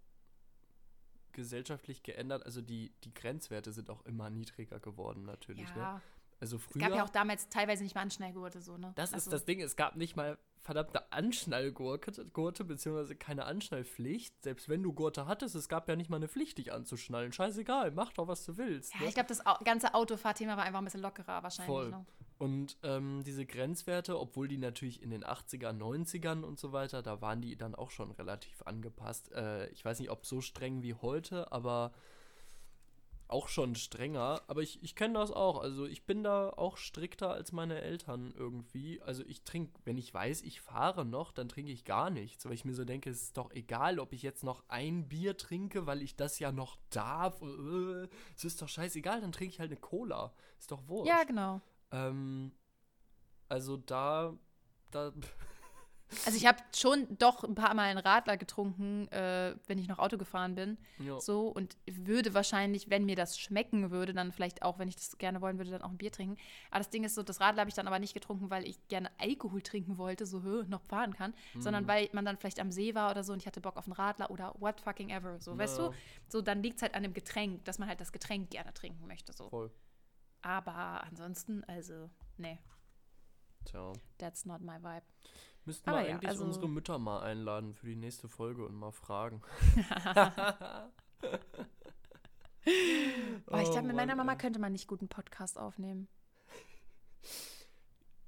gesellschaftlich geändert. Also die, die Grenzwerte sind auch immer niedriger geworden, natürlich. Ne? Also es früher. gab ja auch damals teilweise nicht mal Anschnellgurte so, ne? das Also, ist das Ding, es gab nicht mal verdammte Anschnallgurte, Gurte, beziehungsweise keine Anschnallpflicht. Selbst wenn du Gurte hattest, es gab ja nicht mal eine Pflicht, dich anzuschnallen. Scheißegal, mach doch, was du willst. Ja, ne? ich glaube, das ganze Autofahrthema war einfach ein bisschen lockerer wahrscheinlich. Voll. Ne? Und ähm, diese Grenzwerte, obwohl die natürlich in den 80ern, 90ern und so weiter, da waren die dann auch schon relativ angepasst. Äh, ich weiß nicht, ob so streng wie heute, aber auch schon strenger. Aber ich, ich kenne das auch. Also ich bin da auch strikter als meine Eltern irgendwie. Also ich trinke, wenn ich weiß, ich fahre noch, dann trinke ich gar nichts. Weil ich mir so denke, es ist doch egal, ob ich jetzt noch ein Bier trinke, weil ich das ja noch darf. Äh, Es ist doch scheißegal, dann trinke ich halt eine Cola. Ist doch wurscht. Ja, genau. Ähm, also da, da, Also ich habe schon doch ein paar Mal einen Radler getrunken, äh, wenn ich noch Auto gefahren bin. ja, So und würde wahrscheinlich, wenn mir das schmecken würde, dann vielleicht auch, wenn ich das gerne wollen würde, dann auch ein Bier trinken. Aber das Ding ist so, das Radler habe ich dann aber nicht getrunken, weil ich gerne Alkohol trinken wollte, so hö, noch fahren kann, sondern Mhm. weil man dann vielleicht am See war oder so und ich hatte Bock auf einen Radler oder what fucking ever, so, weißt du? Ja. So, dann liegt es halt an dem Getränk, dass man halt das Getränk gerne trinken möchte, so. voll. Aber ansonsten, also, nee, Tja. that's not my vibe. Müssten wir ja, eigentlich also- unsere Mütter mal einladen für die nächste Folge und mal fragen. Aber ich Oh glaube, mit meiner Mama könnte man nicht gut einen Podcast aufnehmen.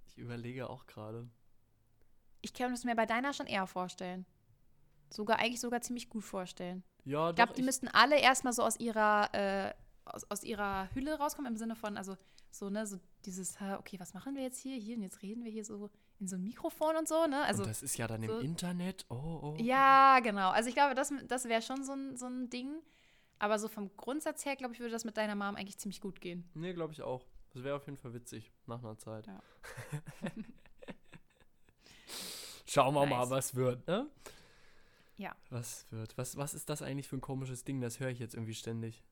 Ich überlege auch gerade. Ich kann es mir bei deiner schon eher vorstellen. Sogar eigentlich sogar ziemlich gut vorstellen. Ja, Ich glaube, die müssten alle erstmal so aus ihrer, äh, aus, aus ihrer Hülle rauskommen, im Sinne von, also so, ne, so dieses, okay, was machen wir jetzt hier? Hier und jetzt reden wir hier so in so ein Mikrofon und so, ne? Also, und das ist ja dann so- im Internet. Oh, oh. ja, genau. Also ich glaube, das, das wäre schon so ein, so ein Ding. Aber so vom Grundsatz her, glaube ich, würde das mit deiner Mom eigentlich ziemlich gut gehen. Nee, glaube ich auch. Das wäre auf jeden Fall witzig, nach einer Zeit. Ja. Schauen wir Nice. mal, was wird, ne? Ja. Was wird? Was, was ist das eigentlich für ein komisches Ding? Das höre ich jetzt irgendwie ständig.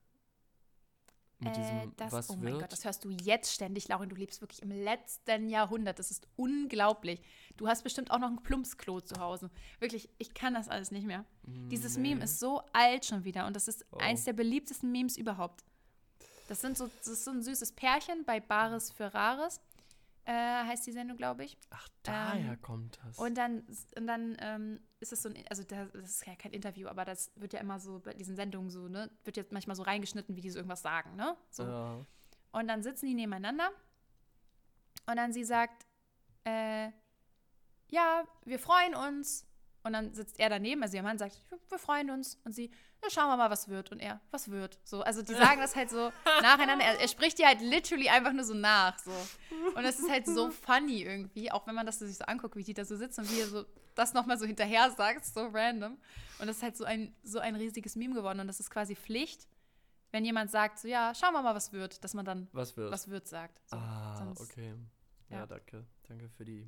Mit Äh, diesem, das, was oh wird? mein Gott, das hörst du jetzt ständig, Laurin. Du lebst wirklich im letzten Jahrhundert. Das ist unglaublich. Du hast bestimmt auch noch ein Plumpsklo zu Hause. Wirklich, ich kann das alles nicht mehr. Dieses Nee. Meme ist so alt schon wieder und das ist Oh. eins der beliebtesten Memes überhaupt. Das, sind so, das ist so ein süßes Pärchen bei Bares für Rares, äh, heißt die Sendung, glaube ich. Ach, daher Ähm, kommt das. Und dann, und dann ähm, ist es so ein, also da- das ist ja kein Interview, aber das wird ja immer so bei diesen Sendungen so, ne, wird jetzt manchmal so reingeschnitten, wie die so irgendwas sagen, ne? So. ja. Und dann sitzen die nebeneinander und dann sie sagt, äh, ja, wir freuen uns. Und dann sitzt er daneben, also ihr Mann sagt, "Ja, wir freuen uns. Und sie, ja, schauen wir mal, was wird. Und er, was wird. So, also die sagen das halt so nacheinander. Er, er spricht dir halt literally einfach nur so nach. So. Und das ist halt so funny irgendwie, auch wenn man das so sich so anguckt, wie die da so sitzen und wie er so das nochmal so hinterher sagt, so random. Und das ist halt so ein, so ein riesiges Meme geworden. Und das ist quasi Pflicht, wenn jemand sagt, so, ja, schauen wir mal, was wird, dass man dann Was wird? was wird sagt. So, ah, sonst- okay. Ja, ja. danke. Danke für die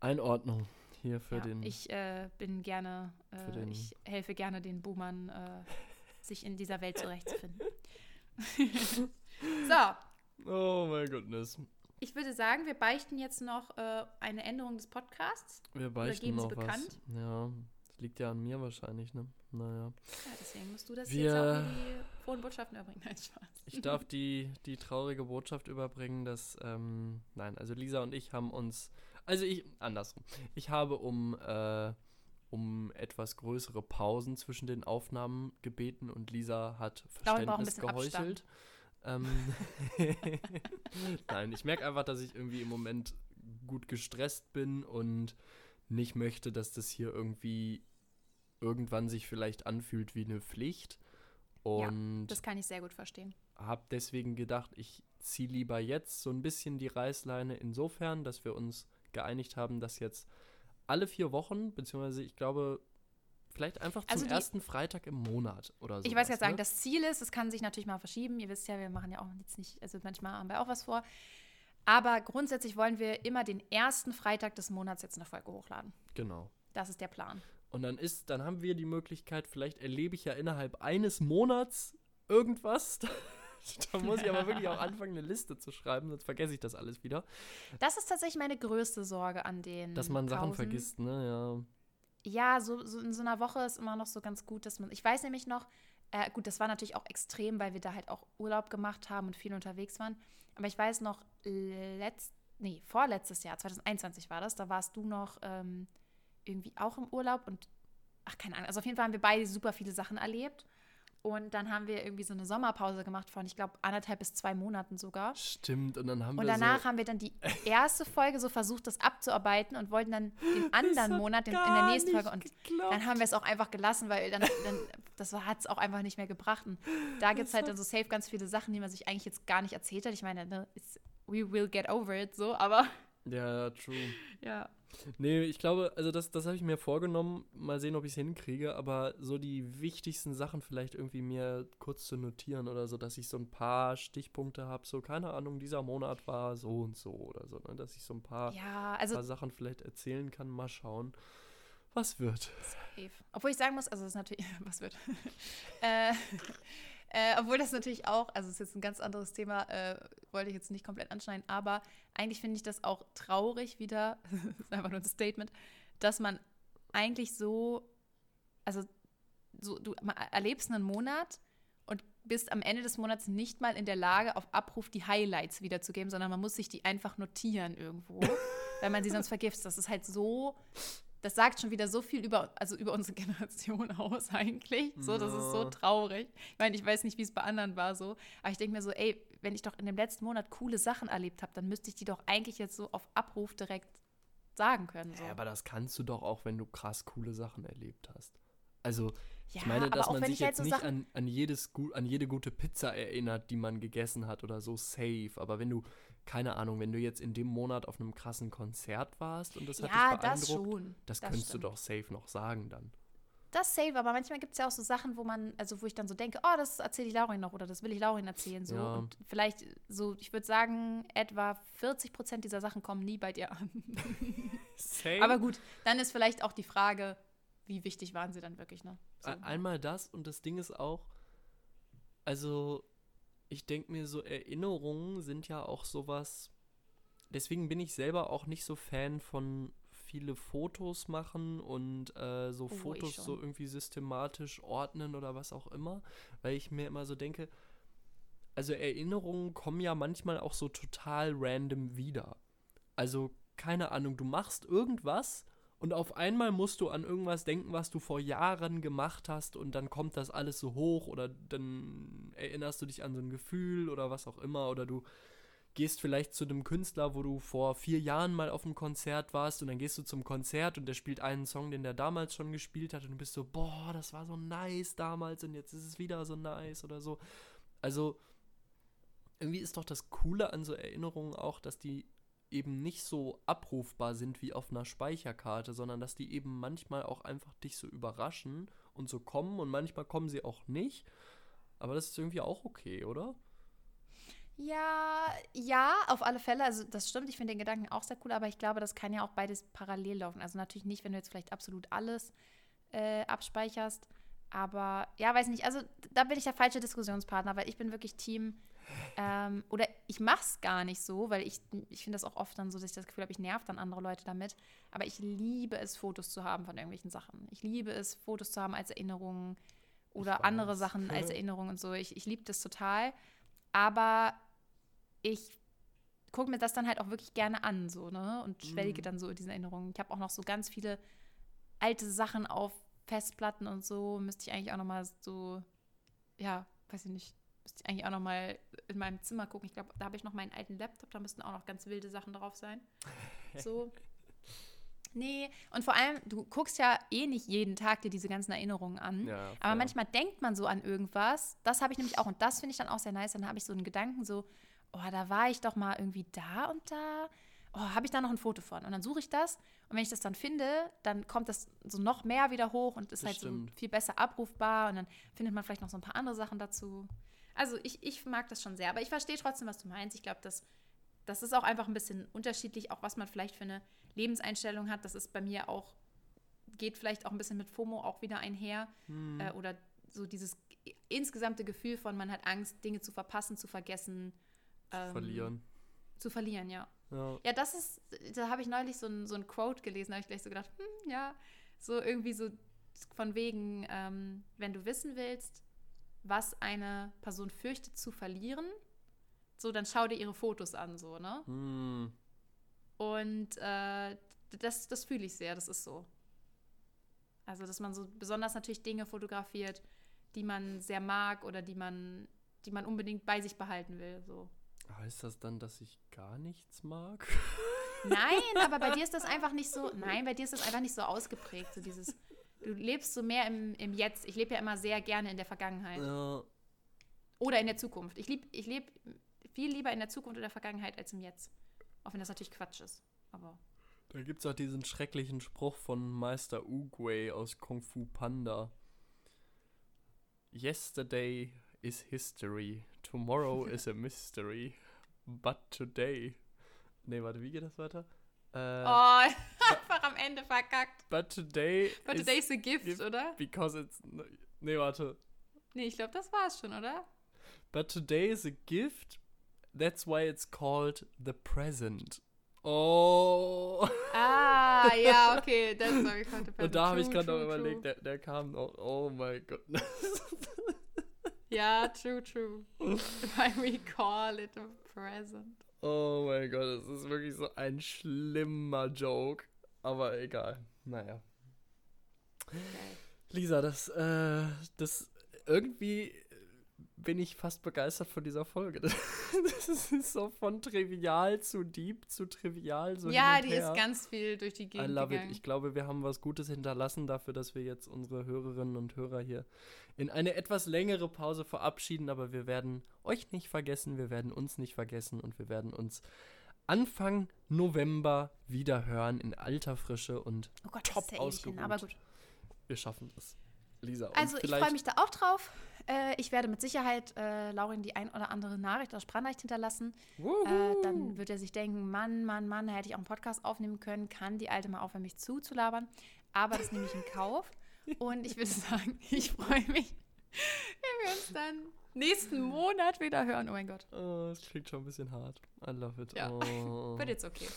Einordnung hier für ja, den. Ich äh, bin gerne, äh, ich helfe gerne den Boomern, äh, sich in dieser Welt zurechtzufinden. so, oh mein Goodness. ich würde sagen, wir beichten jetzt noch äh, eine Änderung des Podcasts. Wir beichten noch was. bekannt? Ja, das liegt ja an mir wahrscheinlich, ne? Naja. Ja, deswegen musst du das Wir- jetzt auch in die frohen Botschaften überbringen. Nein, Spaß. Ich darf die, die traurige Botschaft überbringen, dass, ähm, nein, also Lisa und ich haben uns, also ich, andersrum, ich habe um, äh, um etwas größere Pausen zwischen den Aufnahmen gebeten und Lisa hat Verständnis bisschen geheuchelt. Ähm, nein, ich merke einfach, dass ich irgendwie im Moment gut gestresst bin und nicht möchte, dass das hier irgendwie irgendwann sich vielleicht anfühlt wie eine Pflicht. Und Das kann ich sehr gut verstehen. habe deswegen gedacht, ich ziehe lieber jetzt so ein bisschen die Reißleine insofern, dass wir uns geeinigt haben, dass jetzt alle vier Wochen, beziehungsweise ich glaube, vielleicht einfach zum Also die- ersten Freitag im Monat oder so. Ich weiß sagen, ne? das Ziel ist, es kann sich natürlich mal verschieben. Ihr wisst ja, wir machen ja auch jetzt nicht, also manchmal haben wir auch was vor. Aber grundsätzlich wollen wir immer den ersten Freitag des Monats jetzt eine Folge hochladen. Genau. Das ist der Plan. Und dann ist, dann haben wir die Möglichkeit, vielleicht erlebe ich ja innerhalb eines Monats irgendwas. da muss ich aber wirklich auch anfangen, eine Liste zu schreiben, sonst vergesse ich das alles wieder. Das ist tatsächlich meine größte Sorge an den. Dass man Sachen Pausen. vergisst, ne? Ja. Ja, so, so in so einer Woche ist immer noch so ganz gut, dass man. Ich weiß nämlich noch, äh, gut, das war natürlich auch extrem, weil wir da halt auch Urlaub gemacht haben und viel unterwegs waren. Aber ich weiß noch, letzt, nee, vorletztes Jahr, 2021 war das, da warst du noch ähm, irgendwie auch im Urlaub und ach, keine Ahnung. Also auf jeden Fall haben wir beide super viele Sachen erlebt. Und dann haben wir irgendwie so eine Sommerpause gemacht von, ich glaube, anderthalb bis zwei Monaten sogar. Stimmt, und dann haben Und wir danach so, haben wir dann die erste Folge so versucht, das abzuarbeiten und wollten dann den anderen Monat in, in der nächsten Folge. Und geklappt. dann haben wir es auch einfach gelassen, weil dann, dann das hat es auch einfach nicht mehr gebracht. Und da gibt es halt dann so safe ganz viele Sachen, die man sich eigentlich jetzt gar nicht erzählt hat. Ich meine, ne, we will get over it, so, aber Ja, true. ja. Nee, ich glaube, also das, das habe ich mir vorgenommen. Mal sehen, ob ich es hinkriege. Aber so die wichtigsten Sachen vielleicht irgendwie mir kurz zu notieren oder so, dass ich so ein paar Stichpunkte habe. So, keine Ahnung, dieser Monat war so und so oder so. Ne? Dass ich so ein paar, Ja, also paar Sachen vielleicht erzählen kann. Mal schauen, was wird. Safe. Obwohl ich sagen muss, also das ist natürlich, was wird? äh, äh, obwohl das natürlich auch, also es ist jetzt ein ganz anderes Thema, äh, wollte ich jetzt nicht komplett anschneiden, aber eigentlich finde ich das auch traurig wieder, das ist einfach nur ein Statement, dass man eigentlich so, also so, du erlebst einen Monat und bist am Ende des Monats nicht mal in der Lage, auf Abruf die Highlights wiederzugeben, sondern man muss sich die einfach notieren irgendwo, weil man sie sonst vergisst. Das ist halt so, das sagt schon wieder so viel über, also über unsere Generation aus eigentlich. So, das ist so traurig. Ich meine, ich weiß nicht, wie es bei anderen war so, aber ich denke mir so, ey, wenn ich doch in dem letzten Monat coole Sachen erlebt habe, dann müsste ich die doch eigentlich jetzt so auf Abruf direkt sagen können. So. Ja, aber das kannst du doch auch, wenn du krass coole Sachen erlebt hast. Also, Ja, ich meine, dass man sich ich jetzt so nicht an, an, jedes, an jede gute Pizza erinnert, die man gegessen hat oder so, safe. Aber wenn du, keine Ahnung, wenn du jetzt in dem Monat auf einem krassen Konzert warst und das hat ja, dich das beeindruckt, schon. das, das könntest stimmt. du doch safe noch sagen dann. Das safe, aber manchmal gibt es ja auch so Sachen, wo man, also wo ich dann so denke, oh, das erzähle ich Laurin noch oder das will ich Laurin erzählen. So. Ja. Und vielleicht so, ich würde sagen, etwa 40 Prozent dieser Sachen kommen nie bei dir an. Safe? Aber gut, dann ist vielleicht auch die Frage, wie wichtig waren sie dann wirklich, ne? So. Ein- Einmal das und das Ding ist auch, also ich denke mir so, Erinnerungen sind ja auch sowas, deswegen bin ich selber auch nicht so Fan von viele Fotos machen und äh, so Oh, Fotos so irgendwie systematisch ordnen oder was auch immer, weil ich mir immer so denke, also Erinnerungen kommen ja manchmal auch so total random wieder. Also keine Ahnung, du machst irgendwas und auf einmal musst du an irgendwas denken, was du vor Jahren gemacht hast und dann kommt das alles so hoch oder dann erinnerst du dich an so ein Gefühl oder was auch immer oder du gehst vielleicht zu einem Künstler, wo du vor vier Jahren mal auf einem Konzert warst und dann gehst du zum Konzert und der spielt einen Song, den der damals schon gespielt hat und du bist so, boah, das war so nice damals und jetzt ist es wieder so nice oder so. Also irgendwie ist doch das Coole an so Erinnerungen auch, dass die eben nicht so abrufbar sind wie auf einer Speicherkarte, sondern dass die eben manchmal auch einfach dich so überraschen und so kommen und manchmal kommen sie auch nicht. Aber das ist irgendwie auch okay, oder? Ja, ja, auf alle Fälle. Also das stimmt, ich finde den Gedanken auch sehr cool, aber ich glaube, das kann ja auch beides parallel laufen. Also natürlich nicht, wenn du jetzt vielleicht absolut alles äh, abspeicherst. Aber ja, weiß nicht, also da bin ich der falsche Diskussionspartner, weil ich bin wirklich Team. Ähm, oder ich mach's gar nicht so, weil ich, ich finde das auch oft dann so, dass ich das Gefühl habe, ich nerv dann andere Leute damit. Aber ich liebe es, Fotos zu haben von irgendwelchen Sachen. Ich liebe es, Fotos zu haben als Erinnerungen oder andere. Sachen als Erinnerungen und so. Ich, ich liebe das total. Aber ich gucke mir das dann halt auch wirklich gerne an, so, ne? Und schwelge Mhm. dann so in diesen Erinnerungen. Ich habe auch noch so ganz viele alte Sachen auf Festplatten und so. Müsste ich eigentlich auch noch mal so, ja, weiß ich nicht, müsste ich eigentlich auch noch mal in meinem Zimmer gucken. Ich glaube, da habe ich noch meinen alten Laptop, da müssten auch noch ganz wilde Sachen drauf sein. So. Nee, und vor allem, du guckst ja eh nicht jeden Tag dir diese ganzen Erinnerungen an. Ja, Aber manchmal denkt man so an irgendwas. Das habe ich nämlich auch. Und das finde ich dann auch sehr nice. Dann habe ich so einen Gedanken so, oh, da war ich doch mal irgendwie da und da. Oh, habe ich da noch ein Foto von? Und dann suche ich das. Und wenn ich das dann finde, dann kommt das so noch mehr wieder hoch und ist Das halt so viel besser abrufbar. Und dann findet man vielleicht noch so ein paar andere Sachen dazu. Also ich, ich mag das schon sehr. Aber ich verstehe trotzdem, was du meinst. Ich glaube, dass das ist auch einfach ein bisschen unterschiedlich, auch was man vielleicht für eine Lebenseinstellung hat. Das ist bei mir auch, geht vielleicht auch ein bisschen mit FOMO auch wieder einher. Hm. Äh, oder so dieses insgesamte Gefühl von, man hat Angst, Dinge zu verpassen, zu vergessen. ähm, Verlieren. Zu verlieren, ja. Ja. Ja, das ist, da habe ich neulich so ein, so ein Quote gelesen, da habe ich gleich so gedacht, hm, ja, so irgendwie so von wegen, ähm, wenn du wissen willst, was eine Person fürchtet zu verlieren, so, dann schau dir ihre Fotos an, so, ne? Hm. Und äh, das, das fühle ich sehr, das ist so. Also, dass man so besonders natürlich Dinge fotografiert, die man sehr mag oder die man, die man unbedingt bei sich behalten will, so. Heißt das dann, dass ich gar nichts mag? Nein, aber bei dir ist das einfach nicht so. Nein, bei dir ist das einfach nicht so ausgeprägt. So dieses, du lebst so mehr im, im Jetzt. Ich lebe ja immer sehr gerne in der Vergangenheit. Ja. Oder in der Zukunft. Ich lebe ich leb viel lieber in der Zukunft oder der Vergangenheit als im Jetzt. Auch wenn das natürlich Quatsch ist. Aber. Da gibt es auch diesen schrecklichen Spruch von Meister Uguay aus Kung Fu Panda. Yesterday is history, tomorrow is a mystery, but today. Nee, warte, wie geht das weiter? Äh, Oh, einfach am Ende verkackt. But today But is today's a gift, gift. oder? because it's. Nee, warte. Nee, ich glaube, das war's schon, oder? But today is a gift, that's why it's called the present. Oh. Ah, ja, okay. That's why we Und da habe ich gerade noch überlegt, der, der kam noch. Oh mein Gott. Ja, true, true. Why we call it a present. Oh mein Gott, es ist wirklich so ein schlimmer Joke. Aber egal. Naja. Lisa, das, äh, das irgendwie bin ich fast begeistert von dieser Folge. Das ist so von trivial zu deep zu trivial so ja, die her. ist ganz viel durch die I Gegend love it. gegangen. Ich glaube, wir haben was Gutes hinterlassen dafür, dass wir jetzt unsere Hörerinnen und Hörer hier in eine etwas längere Pause verabschieden. Aber wir werden euch nicht vergessen, wir werden uns nicht vergessen und wir werden uns Anfang November wieder hören in alter Frische und oh Gott, top das ist ja ewig hin, ausgeruht. aber gut. wir schaffen das. Lisa, Also ich freue mich da auch drauf. Äh, ich werde mit Sicherheit äh, Laurin die ein oder andere Nachricht aus Sprachnachricht hinterlassen. Äh, dann wird er sich denken, Mann, Mann, Mann, da hätte ich auch einen Podcast aufnehmen können. Kann die Alte mal aufhören, mich zuzulabern. Aber das nehme ich in Kauf. Und ich würde sagen, ich freue mich, wenn wir uns dann nächsten Monat wieder hören. Oh mein Gott. Oh, das klingt schon ein bisschen hart. I love it. Ja. Oh. Wird jetzt okay.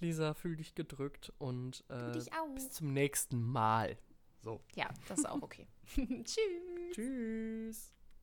Lisa, fühl dich gedrückt und äh, dich bis zum nächsten Mal. So. Ja, das ist auch okay. Tschüss. Tschüss.